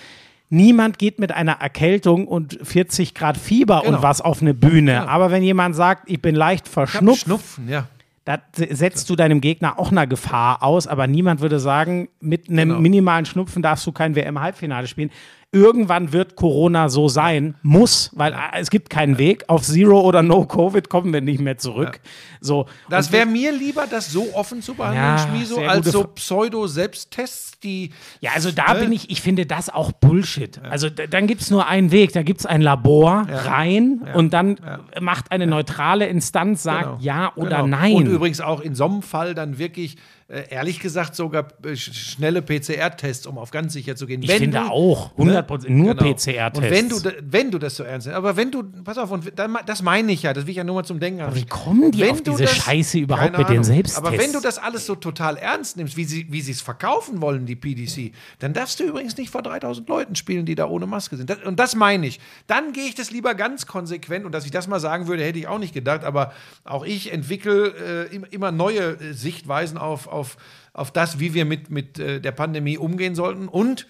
Niemand geht mit einer Erkältung und 40 Grad Fieber genau. und was auf eine Bühne. Genau. Aber wenn jemand sagt, ich bin leicht verschnupft, Schnupfen, ja da setzt du deinem Gegner auch einer Gefahr aus, aber niemand würde sagen, mit einem genau. minimalen Schnupfen darfst du kein WM-Halbfinale spielen irgendwann wird Corona so sein, muss, weil ja. es gibt keinen Weg. Auf Zero oder No Covid kommen wir nicht mehr zurück. Ja. So, das wäre mir lieber, das so offen zu behandeln, ja, Schmiso, als so Pseudo-Selbsttests, die. Ja, also da äh, bin ich, ich finde das auch Bullshit. Also dann gibt es nur einen Weg, da gibt es ein Labor rein und dann macht eine neutrale Instanz, sagt genau. ja oder genau. nein. Und übrigens auch in so einem Fall dann wirklich ehrlich gesagt sogar äh, schnelle PCR-Tests, um auf ganz sicher zu gehen. Ich wenn finde du, auch, 100 ne? nur genau. PCR-Tests. Und wenn du, wenn du das so ernst nimmst, aber wenn du, pass auf, und das meine ich ja, das will ich ja nur mal zum Denken haben. wie kommen die wenn auf diese das, Scheiße überhaupt mit den Selbsttests? Aber wenn du das alles so total ernst nimmst, wie sie wie es verkaufen wollen, die PDC, dann darfst du übrigens nicht vor 3000 Leuten spielen, die da ohne Maske sind. Das, und das meine ich. Dann gehe ich das lieber ganz konsequent, und dass ich das mal sagen würde, hätte ich auch nicht gedacht, aber auch ich entwickle äh, immer neue äh, Sichtweisen auf auf, auf das, wie wir mit, mit äh, der Pandemie umgehen sollten. Und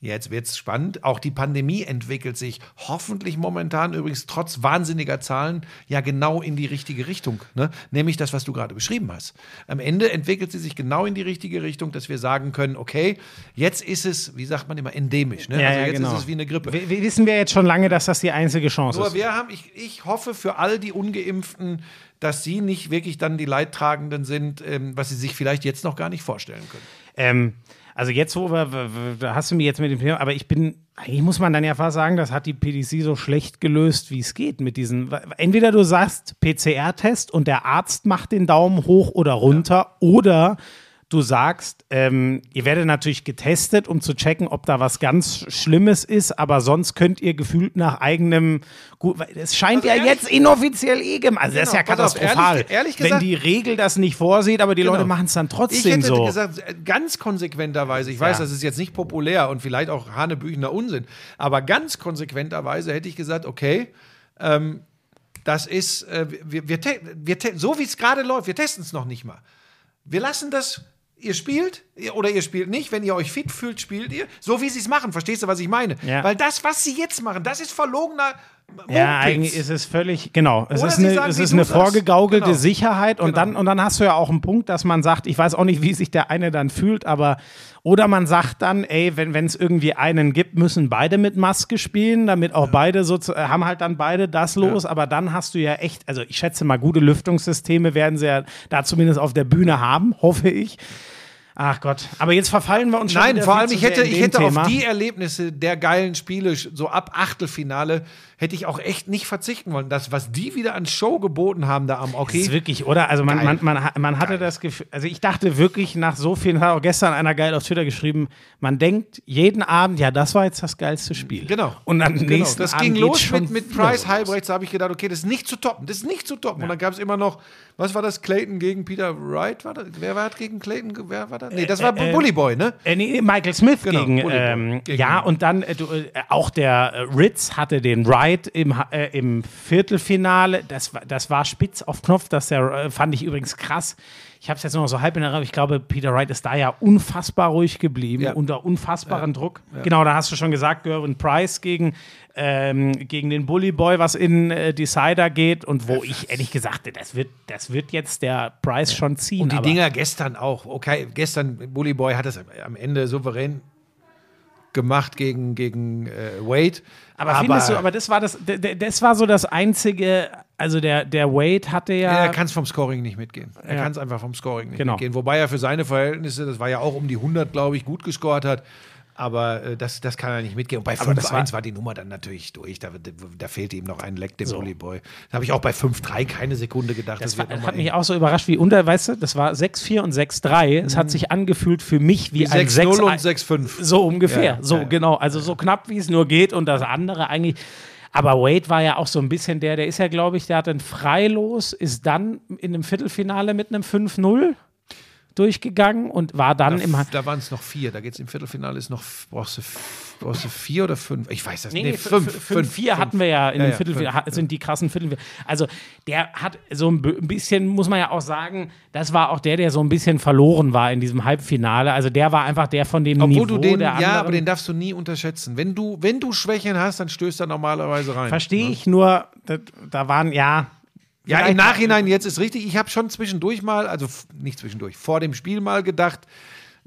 Jetzt wird es spannend. Auch die Pandemie entwickelt sich hoffentlich momentan übrigens trotz wahnsinniger Zahlen ja genau in die richtige Richtung. Ne? Nämlich das, was du gerade beschrieben hast. Am Ende entwickelt sie sich genau in die richtige Richtung, dass wir sagen können, okay, jetzt ist es, wie sagt man immer, endemisch. Ne? Ja, also jetzt genau. ist es wie eine Grippe. Wir, wir wissen wir jetzt schon lange, dass das die einzige Chance Nur ist. wir haben, ich, ich hoffe für all die Ungeimpften, dass sie nicht wirklich dann die Leidtragenden sind, ähm, was sie sich vielleicht jetzt noch gar nicht vorstellen können. Ähm, also jetzt, wo wir, da hast du mich jetzt mit dem Thema, aber ich bin, eigentlich muss man dann ja fast sagen, das hat die PDC so schlecht gelöst, wie es geht mit diesen. Entweder du sagst PCR-Test und der Arzt macht den Daumen hoch oder runter ja. oder du sagst, ähm, ihr werdet natürlich getestet, um zu checken, ob da was ganz Schlimmes ist, aber sonst könnt ihr gefühlt nach eigenem, gut, es scheint also ja ehrlich, jetzt inoffiziell eh gemacht, also genau, das ist ja genau, katastrophal, ehrlich, ehrlich gesagt, wenn die Regel das nicht vorsieht, aber die genau. Leute machen es dann trotzdem ich hätte so. gesagt, ganz konsequenterweise, ich weiß, ja. das ist jetzt nicht populär und vielleicht auch hanebüchener Unsinn, aber ganz konsequenterweise hätte ich gesagt, okay, ähm, das ist, äh, wir, wir, wir, so wie es gerade läuft, wir testen es noch nicht mal. Wir lassen das Ihr spielt oder ihr spielt nicht. Wenn ihr euch fit fühlt, spielt ihr. So wie sie es machen. Verstehst du, was ich meine? Ja. Weil das, was sie jetzt machen, das ist verlogener. Ja, eigentlich ist es völlig, genau. Es Oder ist eine, sagen, es ist eine vorgegaukelte genau. Sicherheit und, genau. dann, und dann hast du ja auch einen Punkt, dass man sagt, ich weiß auch nicht, wie sich der eine dann fühlt, aber oder man sagt dann, ey, wenn es irgendwie einen gibt, müssen beide mit Maske spielen, damit auch ja. beide so äh, haben halt dann beide das los, ja. aber dann hast du ja echt, also ich schätze mal, gute Lüftungssysteme werden sie ja da zumindest auf der Bühne haben, hoffe ich. Ach Gott, aber jetzt verfallen wir uns schon Nein, vor allem, ich hätte, ich hätte auf die Erlebnisse der geilen Spiele, so ab Achtelfinale, hätte ich auch echt nicht verzichten wollen. Das, was die wieder an Show geboten haben da am Okay. Das ist wirklich, oder? Also man, man, man, man hatte geil. das Gefühl, also ich dachte wirklich nach so vielen, hat auch gestern einer geil auf Twitter geschrieben, man denkt jeden Abend, ja, das war jetzt das geilste Spiel. Genau. Und dann genau. nächsten Das Abend ging los mit, mit Price Halbrechts, da habe ich gedacht, okay, das ist nicht zu toppen, das ist nicht zu toppen. Ja. Und dann gab es immer noch, was war das, Clayton gegen Peter Wright? War das? Wer war das gegen Clayton? Wer war das? Nee, das war äh, äh, Bully Boy, ne? Äh, nee, Michael Smith genau, gegen, ähm, gegen, ja, und dann äh, du, äh, auch der äh, Ritz hatte den Wright im, im Viertelfinale. Das, das war spitz auf Knopf, das der, fand ich übrigens krass ich habe es jetzt noch so halb in der Reihe, ich glaube, Peter Wright ist da ja unfassbar ruhig geblieben, ja. unter unfassbaren ja. Druck. Ja. Genau, da hast du schon gesagt, Gervin Price gegen, ähm, gegen den Bully Boy, was in äh, Decider geht und wo ich ehrlich gesagt, das wird, das wird jetzt der Price schon ziehen. Und die Dinger gestern auch, okay, gestern Bully Boy hat es am Ende souverän gemacht gegen, gegen äh, Wade. Aber, aber, findest du, aber das war das, das war so das einzige, also der, der Wade hatte ja. ja er kann es vom Scoring nicht mitgehen. Er ja. kann es einfach vom Scoring nicht genau. mitgehen. Wobei er für seine Verhältnisse, das war ja auch um die 100, glaube ich, gut gescored hat. Aber äh, das, das kann er nicht mitgehen. Und bei 5-1 war, war, die Nummer dann natürlich durch. Da, da fehlte ihm noch ein Leck, dem so. Boy. Da habe ich auch bei 5-3 keine Sekunde gedacht. Das, das war, hat mich auch so überrascht, wie unter, weißt du, das war 6-4 und 6-3. Es hat mhm. sich angefühlt für mich wie, wie ein 6-0 und 6-5. So ungefähr. Ja, so, ja, genau. Also so knapp, wie es nur geht. Und das andere eigentlich. Aber Wade war ja auch so ein bisschen der, der ist ja, glaube ich, der hat ein Freilos, ist dann in einem Viertelfinale mit einem 5-0 durchgegangen und war dann da, im. Da waren es noch vier. Da geht es im Viertelfinale, ist noch, brauchst du, brauchst du vier oder fünf? Ich weiß das nicht. Nee, nee, fünf, fünf, fünf, Vier fünf. hatten wir ja in ja, dem Viertelfinale, fünf, sind die krassen Viertelfinale. Also der hat so ein bisschen, muss man ja auch sagen, das war auch der, der so ein bisschen verloren war in diesem Halbfinale. Also der war einfach der von dem Obwohl Niveau du den, der anderen. Ja, aber den darfst du nie unterschätzen. Wenn du, wenn du Schwächen hast, dann stößt er normalerweise rein. Verstehe ne? ich nur, da, da waren, ja, ja, im Nachhinein jetzt ist richtig. Ich habe schon zwischendurch mal, also nicht zwischendurch, vor dem Spiel mal gedacht,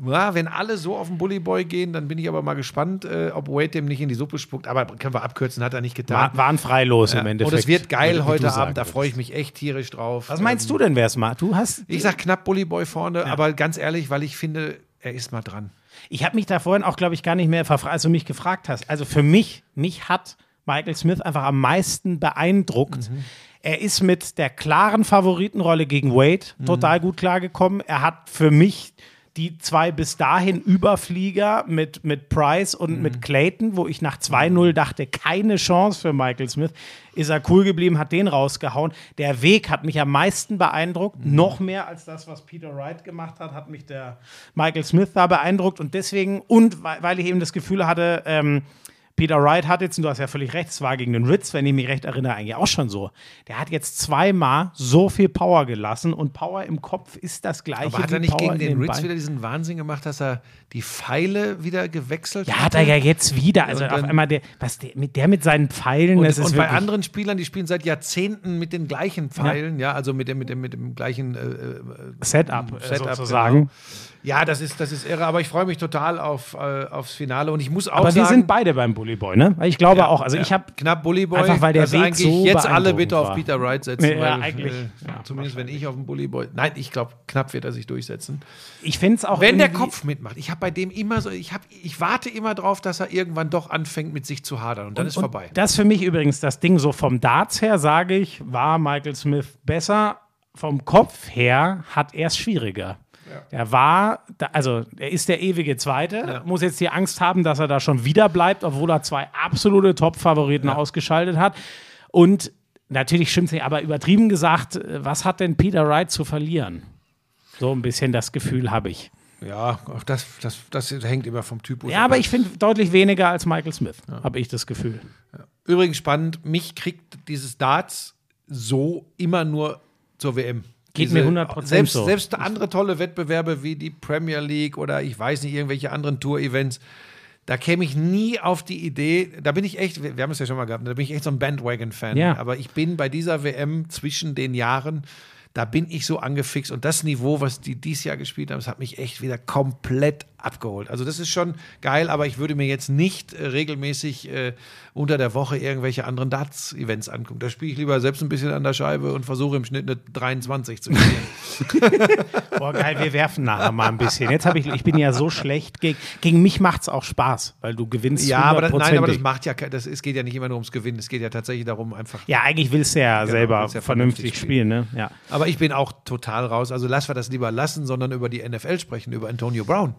ja, wenn alle so auf den Bully Boy gehen, dann bin ich aber mal gespannt, äh, ob Wade dem nicht in die Suppe spuckt. Aber können wir abkürzen, hat er nicht getan. War, waren freilos ja. im Endeffekt. Und es wird geil heute Abend, da freue ich mich echt tierisch drauf. Was meinst ähm, du denn, wer es mal? Du hast. Ich sag knapp Bully Boy vorne, ja. aber ganz ehrlich, weil ich finde, er ist mal dran. Ich habe mich da vorhin auch, glaube ich, gar nicht mehr verfragt, als du mich gefragt hast. Also für mich, mich hat Michael Smith einfach am meisten beeindruckt. Mhm er ist mit der klaren Favoritenrolle gegen Wade mhm. total gut klargekommen. Er hat für mich die zwei bis dahin Überflieger mit, mit Price und mhm. mit Clayton, wo ich nach 2-0 dachte, keine Chance für Michael Smith, ist er cool geblieben, hat den rausgehauen. Der Weg hat mich am meisten beeindruckt, mhm. noch mehr als das, was Peter Wright gemacht hat, hat mich der Michael Smith da beeindruckt und deswegen, und weil ich eben das Gefühl hatte, ähm, Peter Wright hat jetzt, und du hast ja völlig recht, es war gegen den Ritz, wenn ich mich recht erinnere, eigentlich auch schon so. Der hat jetzt zweimal so viel Power gelassen und Power im Kopf ist das gleiche. Aber hat er nicht Power gegen den, den Ritz wieder diesen Wahnsinn gemacht, dass er die Pfeile wieder gewechselt hat? Ja, hat er ja jetzt wieder. Also auf einmal der, was der mit, der mit seinen Pfeilen. Und, und bei anderen Spielern, die spielen seit Jahrzehnten mit den gleichen Pfeilen, ja, ja also mit dem, mit dem, mit dem gleichen äh, äh Setup, Setup sozusagen. Genau. Ja, das ist, das ist irre, aber ich freue mich total auf, äh, aufs Finale und ich muss auch aber sagen. Aber wir sind beide beim Bully Boy, ne? Ich glaube ja, auch, also ja. ich habe knapp Bully Boy. Einfach weil der Weg eigentlich so jetzt alle bitte war. auf Peter Wright setzen, ja, weil, eigentlich. Äh, zumindest wenn ich auf den Bully Boy. Nein, ich glaube, knapp wird er sich durchsetzen. Ich finde es auch wenn der Kopf mitmacht. Ich habe bei dem immer so, ich habe, ich warte immer drauf, dass er irgendwann doch anfängt mit sich zu hadern und dann und, ist vorbei. Das für mich übrigens das Ding so vom Darts her sage ich, war Michael Smith besser. Vom Kopf her hat er es schwieriger. Er war, also er ist der ewige Zweite, ja. muss jetzt die Angst haben, dass er da schon wieder bleibt, obwohl er zwei absolute Top-Favoriten ja. ausgeschaltet hat. Und natürlich stimmt es aber übertrieben gesagt, was hat denn Peter Wright zu verlieren? So ein bisschen das Gefühl habe ich. Ja, auch das, das, das hängt immer vom Typus. Ja, aber ich finde deutlich weniger als Michael Smith, ja. habe ich das Gefühl. Ja. Übrigens spannend, mich kriegt dieses Darts so immer nur zur WM. Geht Diese, mir 100% selbst, so. Selbst andere tolle Wettbewerbe wie die Premier League oder ich weiß nicht, irgendwelche anderen Tour-Events, da käme ich nie auf die Idee, da bin ich echt, wir haben es ja schon mal gehabt, da bin ich echt so ein Bandwagon-Fan. Ja. Aber ich bin bei dieser WM zwischen den Jahren, da bin ich so angefixt und das Niveau, was die dieses Jahr gespielt haben, das hat mich echt wieder komplett abgeholt. Also das ist schon geil, aber ich würde mir jetzt nicht äh, regelmäßig äh, unter der Woche irgendwelche anderen Darts-Events angucken. Da spiele ich lieber selbst ein bisschen an der Scheibe und versuche im Schnitt eine 23 zu spielen. Boah, geil, wir werfen nachher mal ein bisschen. Jetzt habe ich, ich bin ja so schlecht. Gegen, gegen mich macht es auch Spaß, weil du gewinnst. Ja, aber das, nein, aber das macht ja, das, es geht ja nicht immer nur ums Gewinnen, es geht ja tatsächlich darum, einfach. Ja, eigentlich willst du ja genau, selber ja vernünftig, spielen, spielen, ne? Ja. Aber ich bin auch total raus. Also lass wir das lieber lassen, sondern über die NFL sprechen, über Antonio Brown.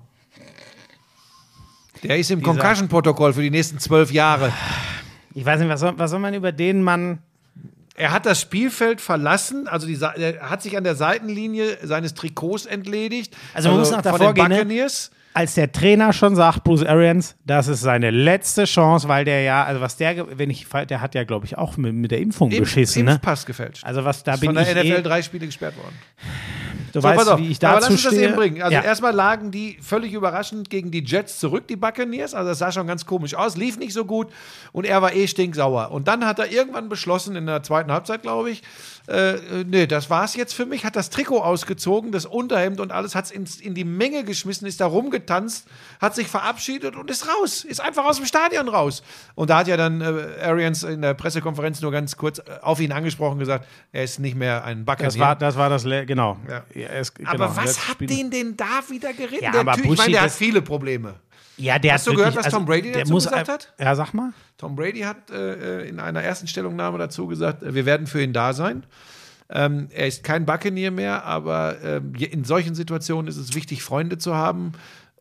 Der ist im Concussion-Protokoll für die nächsten zwölf Jahre. Ich weiß nicht, was soll, was soll man über den Mann. Er hat das Spielfeld verlassen, also die, er hat sich an der Seitenlinie seines Trikots entledigt. Also man also muss noch davor gehen, ne? als der Trainer schon sagt, Bruce Arians, das ist seine letzte Chance, weil der ja, also was der, wenn ich, der hat ja, glaube ich, auch mit, mit der Impfung Impf, beschissen, Impfpass ne? gefälscht. Also was da ist bin von der NFL eh, drei Spiele gesperrt worden Du so, weißt, wie ich dazu aber lass uns das eben bringen. Also ja. erstmal lagen die völlig überraschend gegen die Jets zurück, die Buccaneers. Also das sah schon ganz komisch aus, lief nicht so gut und er war eh stinksauer. Und dann hat er irgendwann beschlossen, in der zweiten Halbzeit, glaube ich, äh, äh, nee, das war's jetzt für mich, hat das Trikot ausgezogen, das Unterhemd und alles, hat es in die Menge geschmissen, ist da rumgetanzt, hat sich verabschiedet und ist raus, ist einfach aus dem Stadion raus. Und da hat ja dann äh, Arians in der Pressekonferenz nur ganz kurz äh, auf ihn angesprochen gesagt, er ist nicht mehr ein Backer. Das war das, war das genau. Ja. Ist, genau. Aber was hat den denn da wieder geritten? Ja, der typ, ich meine, der hat viele Probleme. Ja, der Hast du wirklich, gehört, was Tom Brady dazu muss, gesagt hat? Ja, sag mal. Tom Brady hat äh, in einer ersten Stellungnahme dazu gesagt, wir werden für ihn da sein. Ähm, er ist kein Buccaneer mehr, aber ähm, in solchen Situationen ist es wichtig, Freunde zu haben.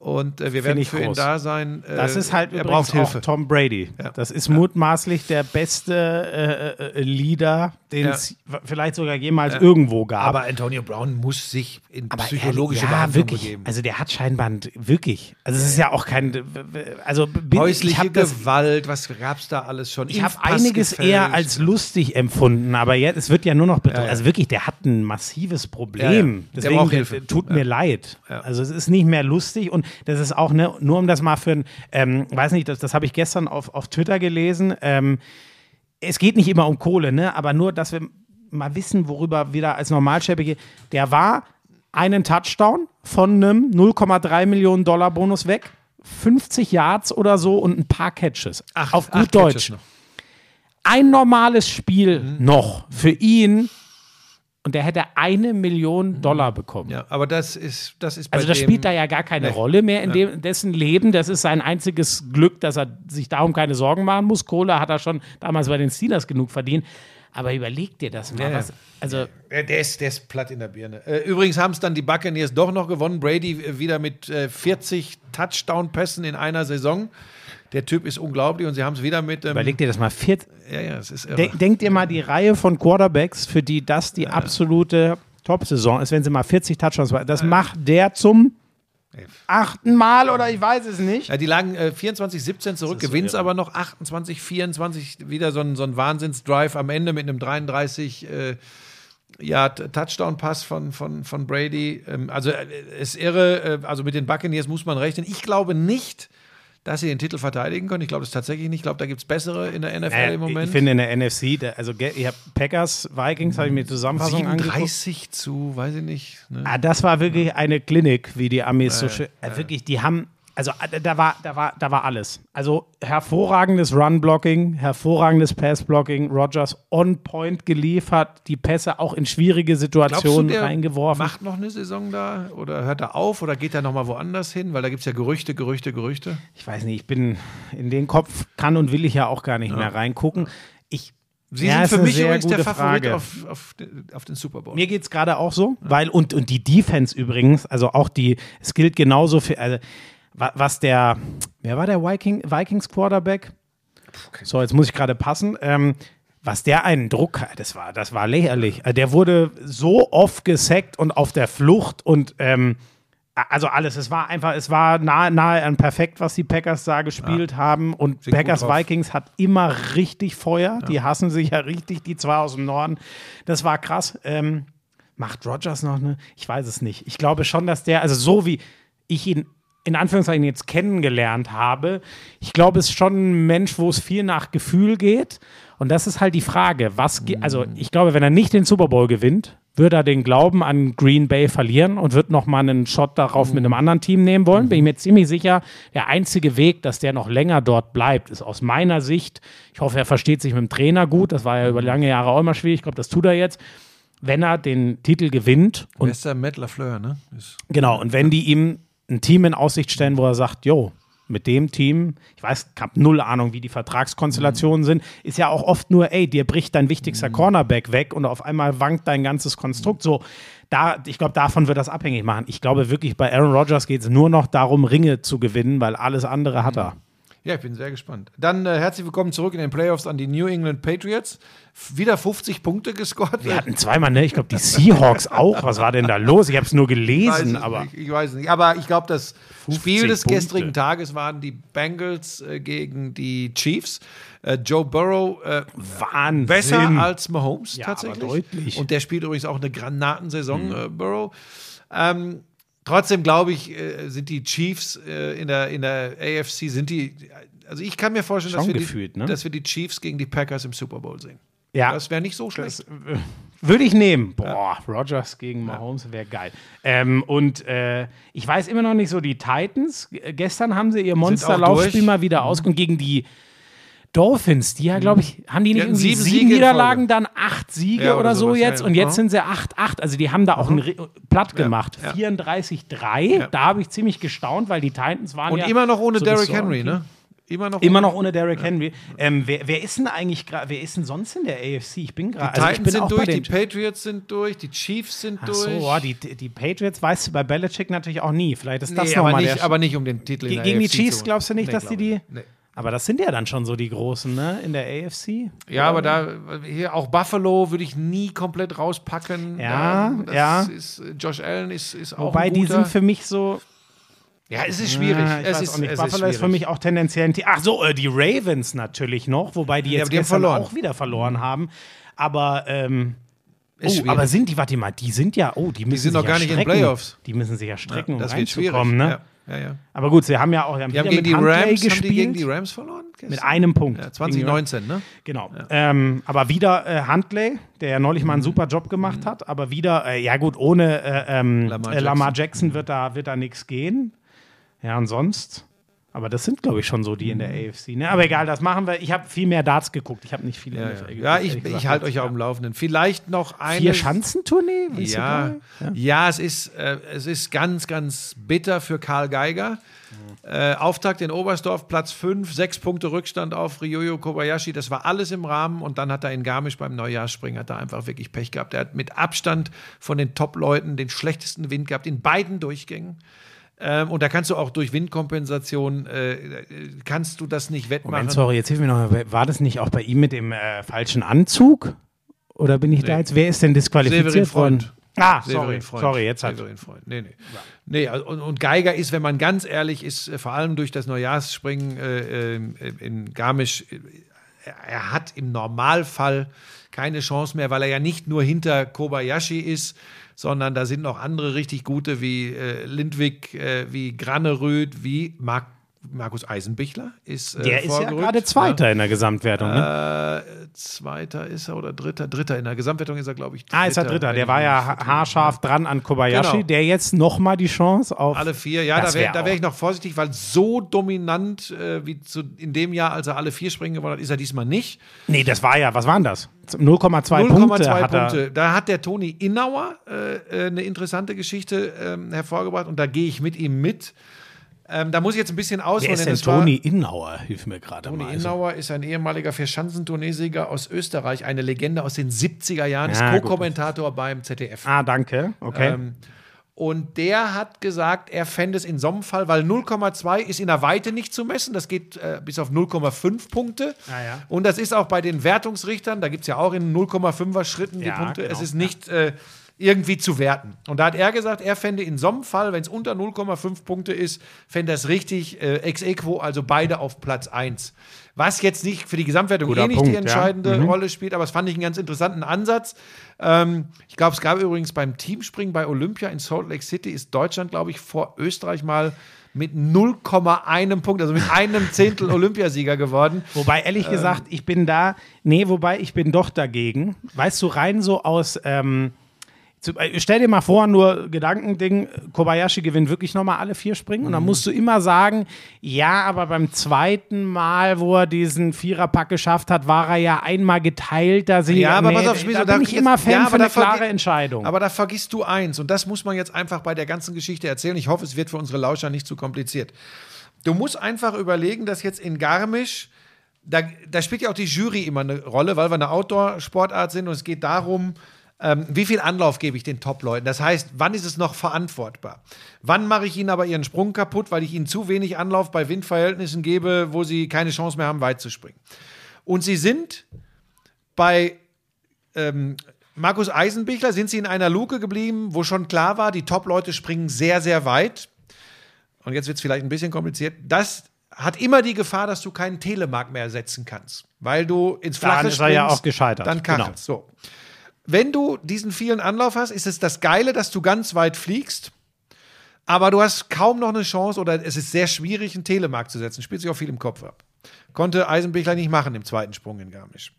Und äh, wir werden für groß. ihn da sein. Äh, das ist halt er braucht Hilfe. Tom Brady. Ja. Das ist ja. mutmaßlich der beste äh, äh Leader, den es ja. vielleicht sogar jemals irgendwo gab. Aber Antonio Brown muss sich in Aber psychologische er, ja, wirklich. begeben. Also der hat scheinbar wirklich. Also es ist ja auch kein. Also häusliche Gewalt. was gab es da alles schon? Ich habe einiges gefälscht. eher als lustig empfunden. Aber jetzt es wird ja nur noch betont. Also wirklich, der hat ein massives Problem. Deswegen der Hilfe. tut mir leid. Also es ist nicht mehr lustig und das ist auch, ne, nur um das mal für ein, ähm, weiß nicht, das, das habe ich gestern auf, auf Twitter gelesen. Ähm, es geht nicht immer um Kohle, ne, aber nur, dass wir mal wissen, worüber wir da als Normalsterbliche, der war einen Touchdown von einem 0,3 Millionen Dollar Bonus weg, 50 Yards oder so und ein paar Catches. Ach, auf gut Deutsch. Ein normales Spiel mhm. noch für ihn und der hätte eine Million mhm. Dollar bekommen. Ja, aber das ist, das ist Also das spielt da ja gar keine nee. Rolle mehr in dem, dessen Leben. Das ist sein einziges Glück, dass er sich darum keine Sorgen machen muss. Kohle hat er schon damals bei den Steelers genug verdient. Aber überleg dir das mal. Ja. Was, also der ist, der ist platt in der Birne. Äh, übrigens haben es dann die Buccaneers doch noch gewonnen. Brady äh, wieder mit 40 äh, Touchdown-Pässen in einer Saison. Der Typ ist unglaublich und sie haben es wieder mit. Ähm, Überleg dir das mal. Vier, ja, ja, es ist irre. Denk, denk dir mal die Reihe von Quarterbacks, für die das die ja. absolute Top-Saison ist, wenn sie mal 40 Touchdowns machen. Das ja. macht der zum achten Mal oder ich weiß es nicht. Ja, die lagen äh, 24-17 zurück, gewinnt so aber noch 28-24, wieder so ein, so ein Wahnsinns-Drive am Ende mit einem 33 äh, ja, Touchdown-Pass von, von, von Brady. Ähm, also äh, ist irre, äh, also mit den Buccaneers muss man rechnen. Ich glaube nicht, dass sie den Titel verteidigen können. Ich glaube das tatsächlich nicht. Ich glaube, da gibt es bessere in der NFL äh, im Moment. Ich finde in der NFC, der, also ihr habt Packers, Vikings, habe ich mir Zusammenfassung 37 angeguckt. zu, weiß ich nicht. Ne? Ah, das war wirklich eine Klinik, wie die Amis äh, so schön. Äh, wirklich, die haben also äh, da war, da war, da war alles. Also hervorragendes Run-Blocking, hervorragendes Pass-Blocking, Rogers on point geliefert, die Pässe auch in schwierige Situationen du, reingeworfen. Macht noch eine Saison da oder hört er auf oder geht er nochmal woanders hin? Weil da gibt es ja Gerüchte, Gerüchte, Gerüchte. Ich weiß nicht, ich bin in den Kopf kann und will ich ja auch gar nicht ja. mehr reingucken. Ich Sie ja, sind für mich übrigens der Favorit auf, auf, auf, den Super Bowl. Mir geht es gerade auch so, weil und, und die Defense übrigens, also auch die, es gilt genauso für, also was der, wer war der Viking, Vikings Quarterback? So, jetzt muss ich gerade passen. Ähm, was der einen Druck hat, das war, das war lächerlich. Also der wurde so oft gesackt und auf der Flucht und ähm, also alles. Es war einfach, es war nahe, nahe an perfekt, was die Packers da gespielt ja. haben. Und Sieht Packers Vikings hat immer richtig Feuer. Ja. Die hassen sich ja richtig, die zwei aus dem Norden. Das war krass. Ähm, macht Rogers noch eine? Ich weiß es nicht. Ich glaube schon, dass der, also so wie ich ihn in Anführungszeichen jetzt kennengelernt habe. Ich glaube, es ist schon ein Mensch, wo es viel nach Gefühl geht. Und das ist halt die Frage, was, also ich glaube, wenn er nicht den Super Bowl gewinnt, wird er den Glauben an Green Bay verlieren und wird nochmal einen Shot darauf mit einem anderen Team nehmen wollen. Bin ich mir ziemlich sicher, der einzige Weg, dass der noch länger dort bleibt, ist aus meiner Sicht, ich hoffe, er versteht sich mit dem Trainer gut, das war ja über lange Jahre auch immer schwierig, ich glaube, das tut er jetzt, wenn er den Titel gewinnt. Und ist der Matt LaFleur, ne? Ist genau, und wenn die ihm ein Team in Aussicht stellen, wo er sagt, jo, mit dem Team, ich weiß, ich habe null Ahnung, wie die Vertragskonstellationen mhm. sind, ist ja auch oft nur, ey, dir bricht dein wichtigster mhm. Cornerback weg und auf einmal wankt dein ganzes Konstrukt. So, da, ich glaube, davon wird das abhängig machen. Ich glaube wirklich, bei Aaron Rodgers geht es nur noch darum, Ringe zu gewinnen, weil alles andere hat er. Ja, ich bin sehr gespannt. Dann äh, herzlich willkommen zurück in den Playoffs an die New England Patriots. Wieder 50 Punkte gescored. Wir hatten zweimal, ne? Ich glaube, die Seahawks auch. Was war denn da los? Ich habe es nur gelesen, ich aber. Nicht, ich weiß nicht. Aber ich glaube, das Spiel des Punkte. gestrigen Tages waren die Bengals äh, gegen die Chiefs. Äh, Joe Burrow äh, Wahnsinn. besser als Mahomes ja, tatsächlich. deutlich. Und der spielt übrigens auch eine Granatensaison, mhm. Äh, Burrow. Ähm, Trotzdem glaube ich, äh, sind die Chiefs äh, in, der, in der AFC, sind die, also ich kann mir vorstellen, dass wir, gefühlt, die, ne? dass wir die Chiefs gegen die Packers im Super Bowl sehen. Ja. Das wäre nicht so schlecht. Das, äh, würde ich nehmen. Boah, ja. Rogers gegen Mahomes wäre geil. Ähm, und äh, ich weiß immer noch nicht so, die Titans, gestern haben sie ihr Monsterlaufspiel mal wieder mhm. aus und gegen die Dolphins, die ja, glaube ich, haben die nicht die irgendwie sieben, sieben Niederlagen, dann acht Siege ja, oder, oder, so sowas, jetzt ja, und jetzt sind sie 8-8. Also die haben da auch einen platt gemacht. 34-3. Da habe ich ziemlich gestaunt, weil die Titans waren und ja. Und immer noch ohne so Derrick Henry, ne? Immer noch, Immer noch ohne Derrick Henry. Ähm, wer, wer, ist denn eigentlich gerade, wer ist denn sonst in der AFC? Ich bin gerade. Die also Titans sind durch, die Patriots sind durch, die Chiefs sind Ach so, durch. Oh, die, die Patriots weißt du bei Belichick natürlich auch nie. Vielleicht ist das nee, nochmal der. Aber nicht um den Titel. Ge gegen die Chiefs glaubst du nicht, nee, dass die die. Nee. Aber das sind ja dann schon so die Großen, ne? In der AFC. Ja, aber da hier auch Buffalo würde ich nie komplett rauspacken. Ja, ja. Ist, Josh Allen ist, ist auch. Wobei die sind für mich so. Ja, es ist schwierig. Ja, es ist, nicht. Buffalo ist, ist, für mich auch tendenziell ein Team. Ach so, äh, die Ravens natürlich noch, wobei die jetzt ja, die auch wieder verloren haben. Aber ähm, oh, aber sind die, warte mal, die sind ja, oh, die müssen die sind noch gar ja nicht in Playoffs. Die müssen sich ja strecken, ja, das um wird schwierig. Ne? Ja. Ja, ja. Aber gut, sie haben ja auch haben die haben gegen die Rams gespielt. Haben die gegen die Rams verloren? Gestern? Mit einem Punkt. Ja, 2019, ne? Genau. Ja. Ähm, aber wieder äh, Huntley, der ja neulich mal einen mhm. super Job gemacht mhm. hat, aber wieder, äh, ja gut, ohne äh, ähm, Lamar, Jackson. Lamar Jackson wird da, wird da nichts gehen. Ja, und sonst? Aber das sind, glaube ich, schon so die in der mhm. AFC. Ne? Aber egal, das machen wir. Ich habe viel mehr Darts geguckt. Ich habe nicht viele. Ja, ja. Geguckt, ja ich, ich halte euch auf dem Laufenden. Vielleicht noch eine. Vier Schanzentournee? Ja, ja. ja, es, ist, äh, es ist ganz, ganz bitter für Karl Geiger. Mhm. Äh, Auftakt in Oberstdorf, Platz 5, sechs Punkte Rückstand auf Ryoyo Kobayashi. Das war alles im Rahmen. Und dann hat er in Garmisch beim Neujahrsspringen hat er einfach wirklich Pech gehabt. Er hat mit Abstand von den Top-Leuten den schlechtesten Wind gehabt in beiden Durchgängen. Ähm, und da kannst du auch durch Windkompensation, äh, kannst du das nicht wettmachen. Moment, sorry, jetzt hilf mir noch. War das nicht auch bei ihm mit dem äh, falschen Anzug? Oder bin ich nee. da jetzt? Wer ist denn disqualifiziert worden? Ah, sorry, sorry, jetzt hat Severin Freund. Nee, nee. Ja. nee also, und, und, Geiger ist, wenn man ganz ehrlich ist, äh, vor allem durch das Neujahrsspringen äh, äh in Garmisch, äh, er hat im Normalfall keine Chance mehr, weil er ja nicht nur hinter Kobayashi ist, sondern da sind noch andere richtig gute wie äh, Lindwig, äh, wie Graneröd, wie Marc Markus Eisenbichler ist. Äh, der ist ja gerade Zweiter ja. in der Gesamtwertung. Ne? Äh, Zweiter ist er oder Dritter? Dritter in der Gesamtwertung ist er, glaube ich. Dritter, ah, ist er Dritter. Der war ja haarscharf dran an Kobayashi. Genau. Der jetzt nochmal die Chance auf. Alle vier, ja, da wäre wär ich noch vorsichtig, weil so dominant äh, wie zu, in dem Jahr, als er alle vier Springen gewonnen hat, ist er diesmal nicht. Nee, das war ja, was waren das? 0,2 Punkte. 0,2 Punkte. Da hat der Toni Innauer äh, äh, eine interessante Geschichte ähm, hervorgebracht und da gehe ich mit ihm mit. Ähm, da muss ich jetzt ein bisschen ausholen. Wer ist denn Toni Innauer? Hilf mir gerade mal. Toni. Innauer ist ein ehemaliger Verschanzenturniersieger aus Österreich, eine Legende aus den 70er Jahren, ja, ist Co-Kommentator beim ZDF. Ah, danke. Okay. Ähm, und der hat gesagt, er fände es in so einem Fall, weil 0,2 ist in der Weite nicht zu messen, das geht äh, bis auf 0,5 Punkte. Ah, ja. Und das ist auch bei den Wertungsrichtern, da gibt es ja auch in 0,5er Schritten die ja, Punkte. Genau. Es ist nicht äh, irgendwie zu werten. Und da hat er gesagt, er fände in so einem Fall, wenn es unter 0,5 Punkte ist, fände er es richtig äh, ex equo, also beide auf Platz 1. Was jetzt nicht für die Gesamtwertung Guter eh nicht Punkt, die entscheidende ja. mhm. Rolle spielt, aber es fand ich einen ganz interessanten Ansatz. Ähm, ich glaube, es gab übrigens beim Teamspringen bei Olympia in Salt Lake City ist Deutschland, glaube ich, vor Österreich mal mit 0,1 Punkt, also mit einem Zehntel Olympiasieger geworden. Wobei, ehrlich ähm, gesagt, ich bin da, nee, wobei ich bin doch dagegen. Weißt du, rein so aus, ähm, äh, stell dir mal vor, nur Gedankending, Kobayashi gewinnt wirklich nochmal alle vier Springen. Und dann mhm. musst du immer sagen, ja, aber beim zweiten Mal, wo er diesen Viererpack geschafft hat, war er ja einmal geteilter Sieger. Ja, aber nee, pass auf, Schmizo, da bin ich immer Fan ja, für eine klare Entscheidung. Aber da vergisst du eins, und das muss man jetzt einfach bei der ganzen Geschichte erzählen. Ich hoffe, es wird für unsere Lauscher nicht zu kompliziert. Du musst einfach überlegen, dass jetzt in Garmisch da, da spielt ja auch die Jury immer eine Rolle, weil wir eine Outdoor-Sportart sind und es geht darum, ähm, wie viel Anlauf gebe ich den Top-Leuten? Das heißt, wann ist es noch verantwortbar? Wann mache ich ihnen aber ihren Sprung kaputt, weil ich ihnen zu wenig Anlauf bei Windverhältnissen gebe, wo sie keine Chance mehr haben, weit zu springen? Und sie sind bei ähm, Markus Eisenbichler, sind sie in einer Luke geblieben, wo schon klar war, die Top-Leute springen sehr, sehr weit. Und jetzt wird es vielleicht ein bisschen kompliziert. Das hat immer die Gefahr, dass du keinen Telemark mehr setzen kannst, weil du ins Flache Daran ist er ja auch gescheitert. Dann kachelst. Genau. So. Wenn du diesen vielen Anlauf hast, ist es das Geile, dass du ganz weit fliegst, aber du hast kaum noch eine Chance oder es ist sehr schwierig, einen Telemark zu setzen. Spielt sich auch viel im Kopf ab. Konnte Eisenbichler nicht machen im zweiten Sprung in Garmisch.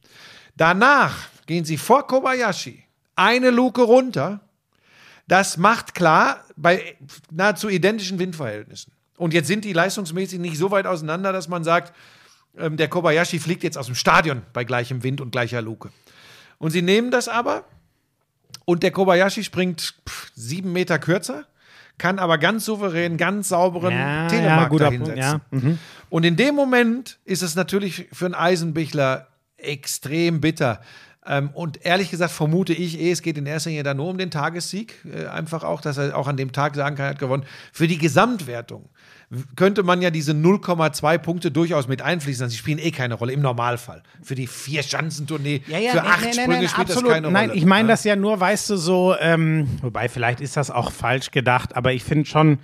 Danach gehen sie vor Kobayashi eine Luke runter. Das macht klar bei nahezu identischen Windverhältnissen. Und jetzt sind die leistungsmäßig nicht so weit auseinander, dass man sagt, ähm, der Kobayashi fliegt jetzt aus dem Stadion bei gleichem Wind und gleicher Luke. Und sie nehmen das aber und der Kobayashi springt pff, sieben Meter kürzer, kann aber ganz souverän, ganz sauberen ja, Telemark ja, dahinsetzen. Ja. Mhm. Und in dem Moment ist es natürlich für einen Eisenbichler extrem bitter. Ähm, und ehrlich gesagt vermute ich, eh, es geht in erster Linie da nur um den Tagessieg. Äh, einfach auch, dass er auch an dem Tag sagen kann, er hat gewonnen. Für die Gesamtwertung könnte man ja diese 0,2 Punkte durchaus mit einfließen. Sie spielen eh keine Rolle im Normalfall. Für die vier Schanzentournee, ja, ja, für acht nee, Sprünge nee, nee, spielt absolut. das keine Rolle. Nein, ich meine das ja nur, weißt du, so, ähm, wobei vielleicht ist das auch falsch gedacht, aber ich finde schon,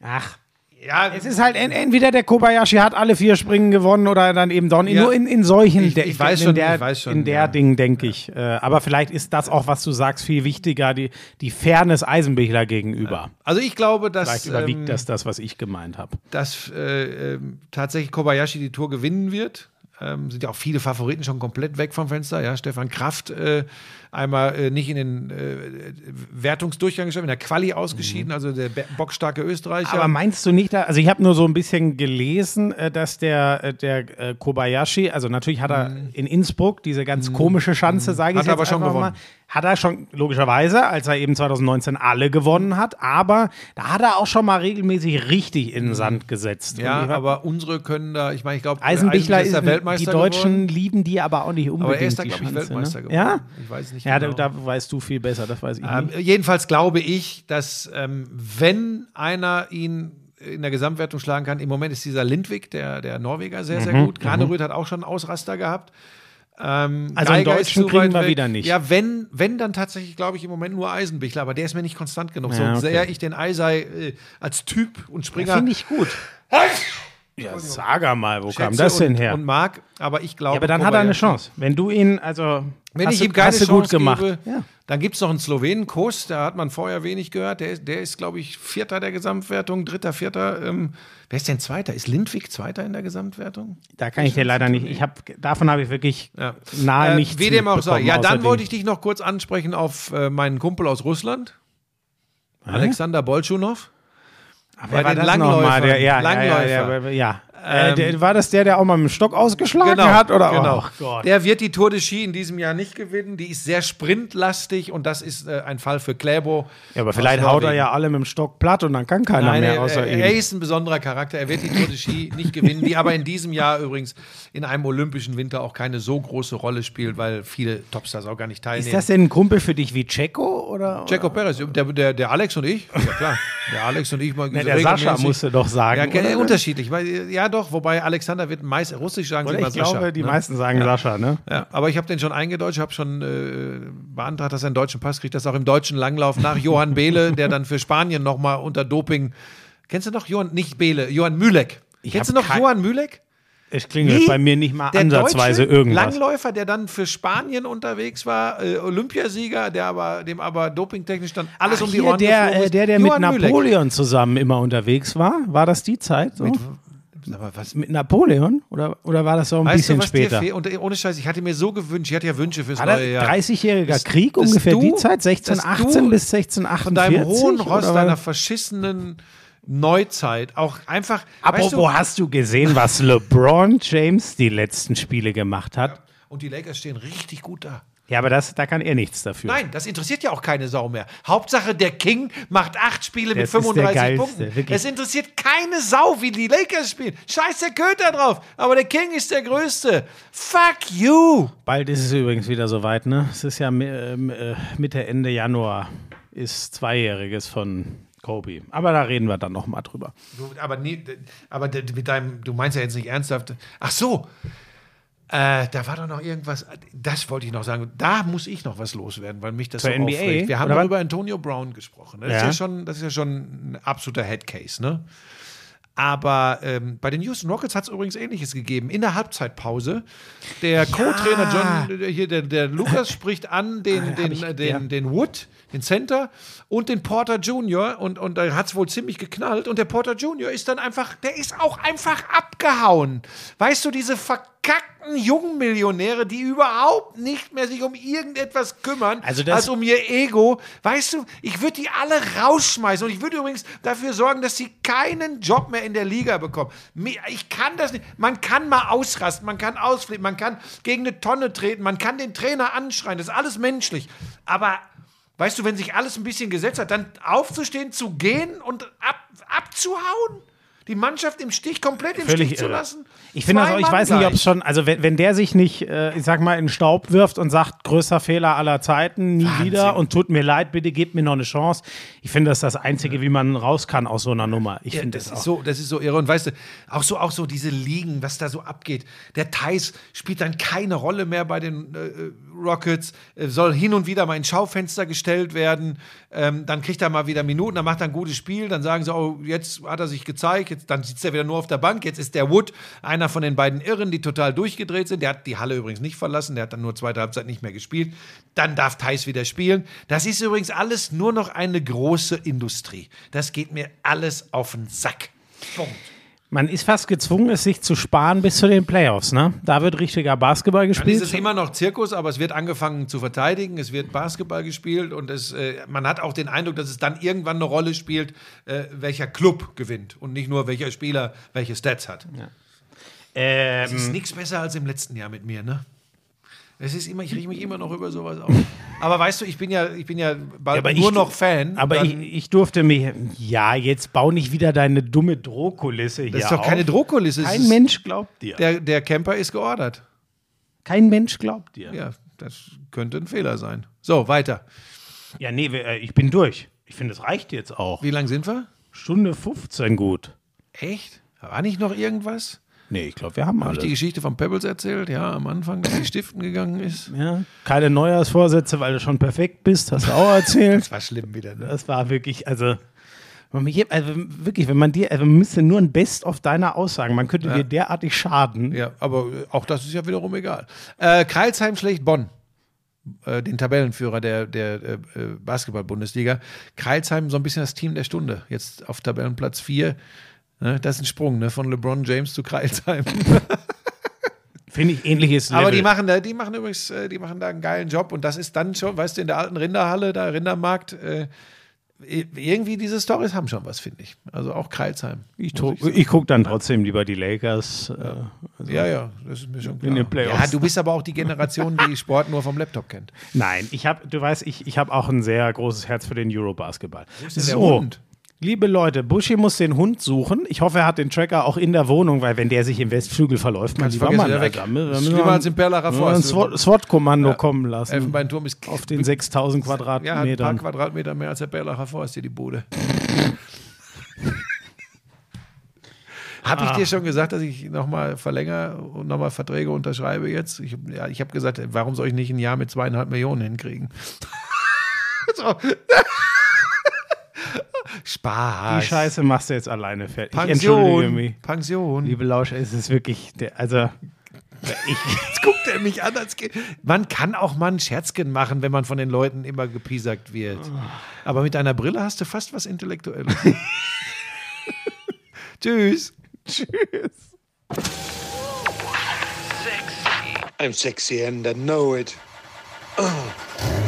ach, ja, es ist halt entweder der Kobayashi hat alle vier Springen gewonnen oder dann eben Don. Ja. Nur in, in solchen, ich, ich, weiß schon, der, ich weiß schon, in der ja. Ding denke ich. Äh, aber vielleicht ist das auch, was du sagst, viel wichtiger, die, die Fairness Eisenbichler gegenüber. Also ich glaube, dass vielleicht überwiegt ähm, das das, was ich gemeint habe. Dass äh, äh, tatsächlich Kobayashi die Tour gewinnen wird. Ähm, sind ja auch viele Favoriten schon komplett weg vom Fenster. Ja, Stefan Kraft äh, einmal äh, nicht in den äh, Wertungsdurchgang geschafft, in der Quali ausgeschieden, mhm. also der bockstarke Österreicher. Aber meinst du nicht, da, also ich habe nur so ein bisschen gelesen, äh, dass der, äh, der äh, Kobayashi, also natürlich hat er mhm. in Innsbruck diese ganz mhm. komische Schanze, mhm. sage ich hat jetzt aber schon gewonnen. Mal, hat er schon logischerweise, als er eben 2019 alle gewonnen hat, aber da hat er auch schon mal regelmäßig richtig in den mhm. Sand gesetzt. Ja, aber unsere können da, ich meine, ich glaube, Eisenbichler ist der Weltmeister Die Deutschen geworden. lieben die aber auch nicht unbedingt. Aber er ist da, glaube ich, Weltmeister ne? geworden. Ja? Ich weiß nicht ja, genau. da, da, weißt du viel besser, das weiß ich ähm, nicht. Jedenfalls glaube ich, dass ähm, wenn einer ihn in der Gesamtwertung schlagen kann, im Moment ist dieser Lindwig, der, der Norweger, sehr, sehr mhm, gut. Graneröd mhm. hat auch schon einen Ausraster gehabt. Ähm, also Geiger einen Deutschen kriegen wir weg. wieder nicht. Ja, wenn, wenn dann tatsächlich, glaube ich, im Moment nur Eisenbichler, aber der ist mir nicht konstant genug. Ja, so sehr ich den Eisei äh, als Typ und Springer. Finde ich gut. Ja, sag mal, wo Schätze kam das denn her? Und mag, aber ich glaube. Ja, aber dann hat er eine Chance. Wenn du ihn, also. Wenn ich ihm keine Chance gut gemacht. Gebe, ja. Dann gibt es noch einen Slowenen, Kos, da hat man vorher wenig gehört. Der, der ist, glaube ich, Vierter der Gesamtwertung, Dritter, Vierter. Ähm, wer ist denn Zweiter? Ist Lindwig Zweiter in der Gesamtwertung? Da kann ich, ich dir leider nicht. Ich hab, davon habe ich wirklich ja. nahe äh, nichts. Wie dem auch sei. Ja, dann wollte ich dich noch kurz ansprechen auf äh, meinen Kumpel aus Russland? Alexander Bolschunow. Aber war den Langläufer. Der, ja, Langläufer. Ja, ja, ja, äh, der, war das der, der auch mal mit dem Stock ausgeschlagen genau, hat? Oder? Genau. Oh, der wird die Tour de Ski in diesem Jahr nicht gewinnen. Die ist sehr sprintlastig und das ist äh, ein Fall für Kläbo. Ja, aber vielleicht haut er ja alle mit dem Stock platt und dann kann keiner Nein, mehr außer er, ihm. Er ist ein besonderer Charakter. Er wird die Tour de Ski nicht gewinnen, die aber in diesem Jahr übrigens in einem olympischen Winter auch keine so große Rolle spielt, weil viele Topstars auch gar nicht teilnehmen. Ist das denn ein Kumpel für dich wie Checo? Oder, Checo Perez, der, der, der Alex und ich. Ja klar, der Alex und ich mal Na, Der Sascha musste doch sagen. Ja, unterschiedlich. Ja, doch, wobei Alexander wird meist russisch sagen Oder ich Sascha. glaube, die ne? meisten sagen ja. Sascha, ne? Ja, aber ich habe den schon eingedeutscht, habe schon äh, beantragt, dass er einen deutschen Pass kriegt, dass auch im deutschen Langlauf nach Johann Behle, der dann für Spanien nochmal unter Doping. Kennst du noch Johann, nicht Behle, Johann Mühleck? Ich Kennst du noch Johann Mühleck? Es klingelt bei mir nicht mal ansatzweise irgendwas. Langläufer, der dann für Spanien unterwegs war, äh, Olympiasieger, der aber, dem aber dopingtechnisch dann alles Ach, um die Ohren der, äh, der, der mit Napoleon Mühleck. zusammen immer unterwegs war, war das die Zeit? So? Mit, aber was mit Napoleon? Oder, oder war das so ein weißt bisschen du, später? Und ohne Scheiß, ich hatte mir so gewünscht, ich hatte ja Wünsche fürs neue Jahr. 30-jähriger Krieg, ungefähr du, die Zeit, 1618 bis 1648. Von deinem hohen Ross, deiner verschissenen Neuzeit auch einfach. Aber wo hast du gesehen, was LeBron James die letzten Spiele gemacht hat? Ja. Und die Lakers stehen richtig gut da. Ja, aber das, da kann er nichts dafür. Nein, das interessiert ja auch keine Sau mehr. Hauptsache, der King macht acht Spiele das mit 35 Punkten. Wirklich. Es interessiert keine Sau, wie die Lakers spielen. Scheiß der Köter drauf. Aber der King ist der Größte. Fuck you. Bald ist es übrigens wieder soweit, ne? Es ist ja ähm, äh, Mitte, Ende Januar. Ist Zweijähriges von Kobe. Aber da reden wir dann noch mal drüber. Du, aber, nie, aber mit deinem, du meinst ja jetzt nicht ernsthaft. Ach so, äh, da war doch noch irgendwas, das wollte ich noch sagen. Da muss ich noch was loswerden, weil mich das Zur so NBA, aufregt. Wir haben doch über Antonio Brown gesprochen. Das, ja. Ist ja schon, das ist ja schon ein absoluter Headcase, ne? Aber ähm, bei den Houston Rockets hat es übrigens Ähnliches gegeben. In der Halbzeitpause. Der ja. Co-Trainer John, hier, der, der Lukas spricht an den, ah, den, ich, den, ja. den Wood, den Center und den Porter Junior. Und, und da hat es wohl ziemlich geknallt. Und der Porter Junior ist dann einfach, der ist auch einfach abgehauen. Weißt du, diese verkackten jungen Millionäre, die überhaupt nicht mehr sich um irgendetwas kümmern, also als um ihr Ego. Weißt du, ich würde die alle rausschmeißen. Und ich würde übrigens dafür sorgen, dass sie keinen Job mehr in der Liga bekommen. Ich kann das nicht. Man kann mal ausrasten, man kann ausflippen, man kann gegen eine Tonne treten, man kann den Trainer anschreien. Das ist alles menschlich. Aber Weißt du, wenn sich alles ein bisschen gesetzt hat, dann aufzustehen, zu gehen und ab, abzuhauen? Die Mannschaft im Stich, komplett im Völlig Stich irre. zu lassen. Ich finde das auch, ich weiß nicht, ob es schon, also wenn, wenn der sich nicht, äh, ich sag mal, in Staub wirft und sagt, größter Fehler aller Zeiten, nie Wahnsinn. wieder und tut mir leid, bitte gebt mir noch eine Chance. Ich finde, das ist das Einzige, wie man raus kann aus so einer Nummer. Ich ja, finde das, das ist so, das ist so irre. Und weißt du, auch so, auch so diese Ligen, was da so abgeht. Der Thais spielt dann keine Rolle mehr bei den äh, äh Rockets, äh, soll hin und wieder mal ins Schaufenster gestellt werden. Ähm, dann kriegt er mal wieder Minuten, dann macht er ein gutes Spiel, dann sagen sie, oh, jetzt hat er sich gezeigt, jetzt, dann sitzt er wieder nur auf der Bank. Jetzt ist der Wood einer von den beiden Irren, die total durchgedreht sind. Der hat die Halle übrigens nicht verlassen, der hat dann nur zweite Halbzeit nicht mehr gespielt. Dann darf Thais wieder spielen. Das ist übrigens alles nur noch eine große Industrie. Das geht mir alles auf den Sack. Punkt. Man ist fast gezwungen, es sich zu sparen bis zu den Playoffs, ne? Da wird richtiger Basketball gespielt. Dann ist es immer noch Zirkus, aber es wird angefangen zu verteidigen, es wird Basketball gespielt und es, äh, man hat auch den Eindruck, dass es dann irgendwann eine Rolle spielt, äh, welcher Club gewinnt und nicht nur welcher Spieler welche Stats hat. Ja. Ähm, es ist nichts besser als im letzten Jahr mit mir, ne? Es ist immer, ich rieche mich immer noch über sowas auf. Aber weißt du, ich bin ja, ich bin ja bald ja, nur ich, noch Fan. Aber ich, ich, durfte mich, ja, jetzt bau nicht wieder deine dumme Drohkulisse hier Das ist doch keine Drohkulisse. Kein Mensch glaubt dir. Der, der Camper ist geordert. Kein Mensch glaubt dir. Ja, das könnte ein Fehler sein. So, weiter. Ja, nee, äh, ich bin durch. Ich finde, es reicht jetzt auch. Wie lang sind wir? Stunde 15 gut. Echt? War nicht noch irgendwas? Nee, ich glaube, wir haben Habe ich die Geschichte von Pebbles erzählt? Ja, am Anfang, dass sie stiften gegangen ist. Ja, keine Neujahrsvorsätze, weil du schon perfekt bist, hast du auch erzählt. das war schlimm wieder, ne? Das war wirklich, also, also wirklich, wenn man dir, also man müsste nur ein Best of deiner Aussagen, man könnte ja. dir derartig schaden. Ja, aber äh, auch das ist ja wiederum egal. Äh, Kreilsheim schlägt Bonn. Äh, den Tabellenführer der, der äh, Basketball-Bundesliga. Kreilsheim so ein bisschen das Team der Stunde. Jetzt auf Tabellenplatz 4 Ne? Das ist ein Sprung ne? von LeBron James zu Kreilsheim. Finde ich ähnliches Level. Aber die machen da, die machen übrigens, äh, die machen da einen geilen Job und das ist dann schon, weißt du, in der alten Rinderhalle, da Rindermarkt, äh, irgendwie diese Stories haben schon was, finde ich. Also auch Kreilsheim. Ich, ich, ich gucke dann trotzdem lieber die Lakers. Äh, also ja, ja, das ist mir schon klar. In den Playoffs. Ja, du bist aber auch die Generation, die Sport nur vom Laptop kennt. Nein, ich habe, du weißt, ich, ich habe auch ein sehr großes Herz für den Eurobasketball. Wo ist denn so. der Hund? Liebe Leute, Buschi muss den Hund suchen. Ich hoffe, er hat den Tracker auch in der Wohnung, weil wenn der sich im Westflügel verläuft, mein lieber Mann, Alter, schlimmer als im Perlacher Forst. ein SWAT-Kommando ja, kommen lassen. Elfenbeinturm ist auf den 6000 Quadratmetern. Ja, ein paar Quadratmeter mehr als der Perlacher Forst hier die Bude. Habe ich dir schon gesagt, dass ich nochmal verlängere und nochmal Verträge unterschreibe jetzt? Ich, ja, ich habe gesagt, warum soll ich nicht ein Jahr mit zweieinhalb Millionen hinkriegen? so. Spaß. Die Scheiße machst du jetzt alleine fertig. Pension. Pension. Liebe Lausch, es ist wirklich, der, also ich, jetzt guckt er mich an, als geht. Man kann auch mal ein Scherzchen machen, wenn man von den Leuten immer gepiesackt wird. Aber mit einer Brille hast du fast was Intellektuelles. Tschüss. Tschüss. Sexy. I'm sexy and I know it. Oh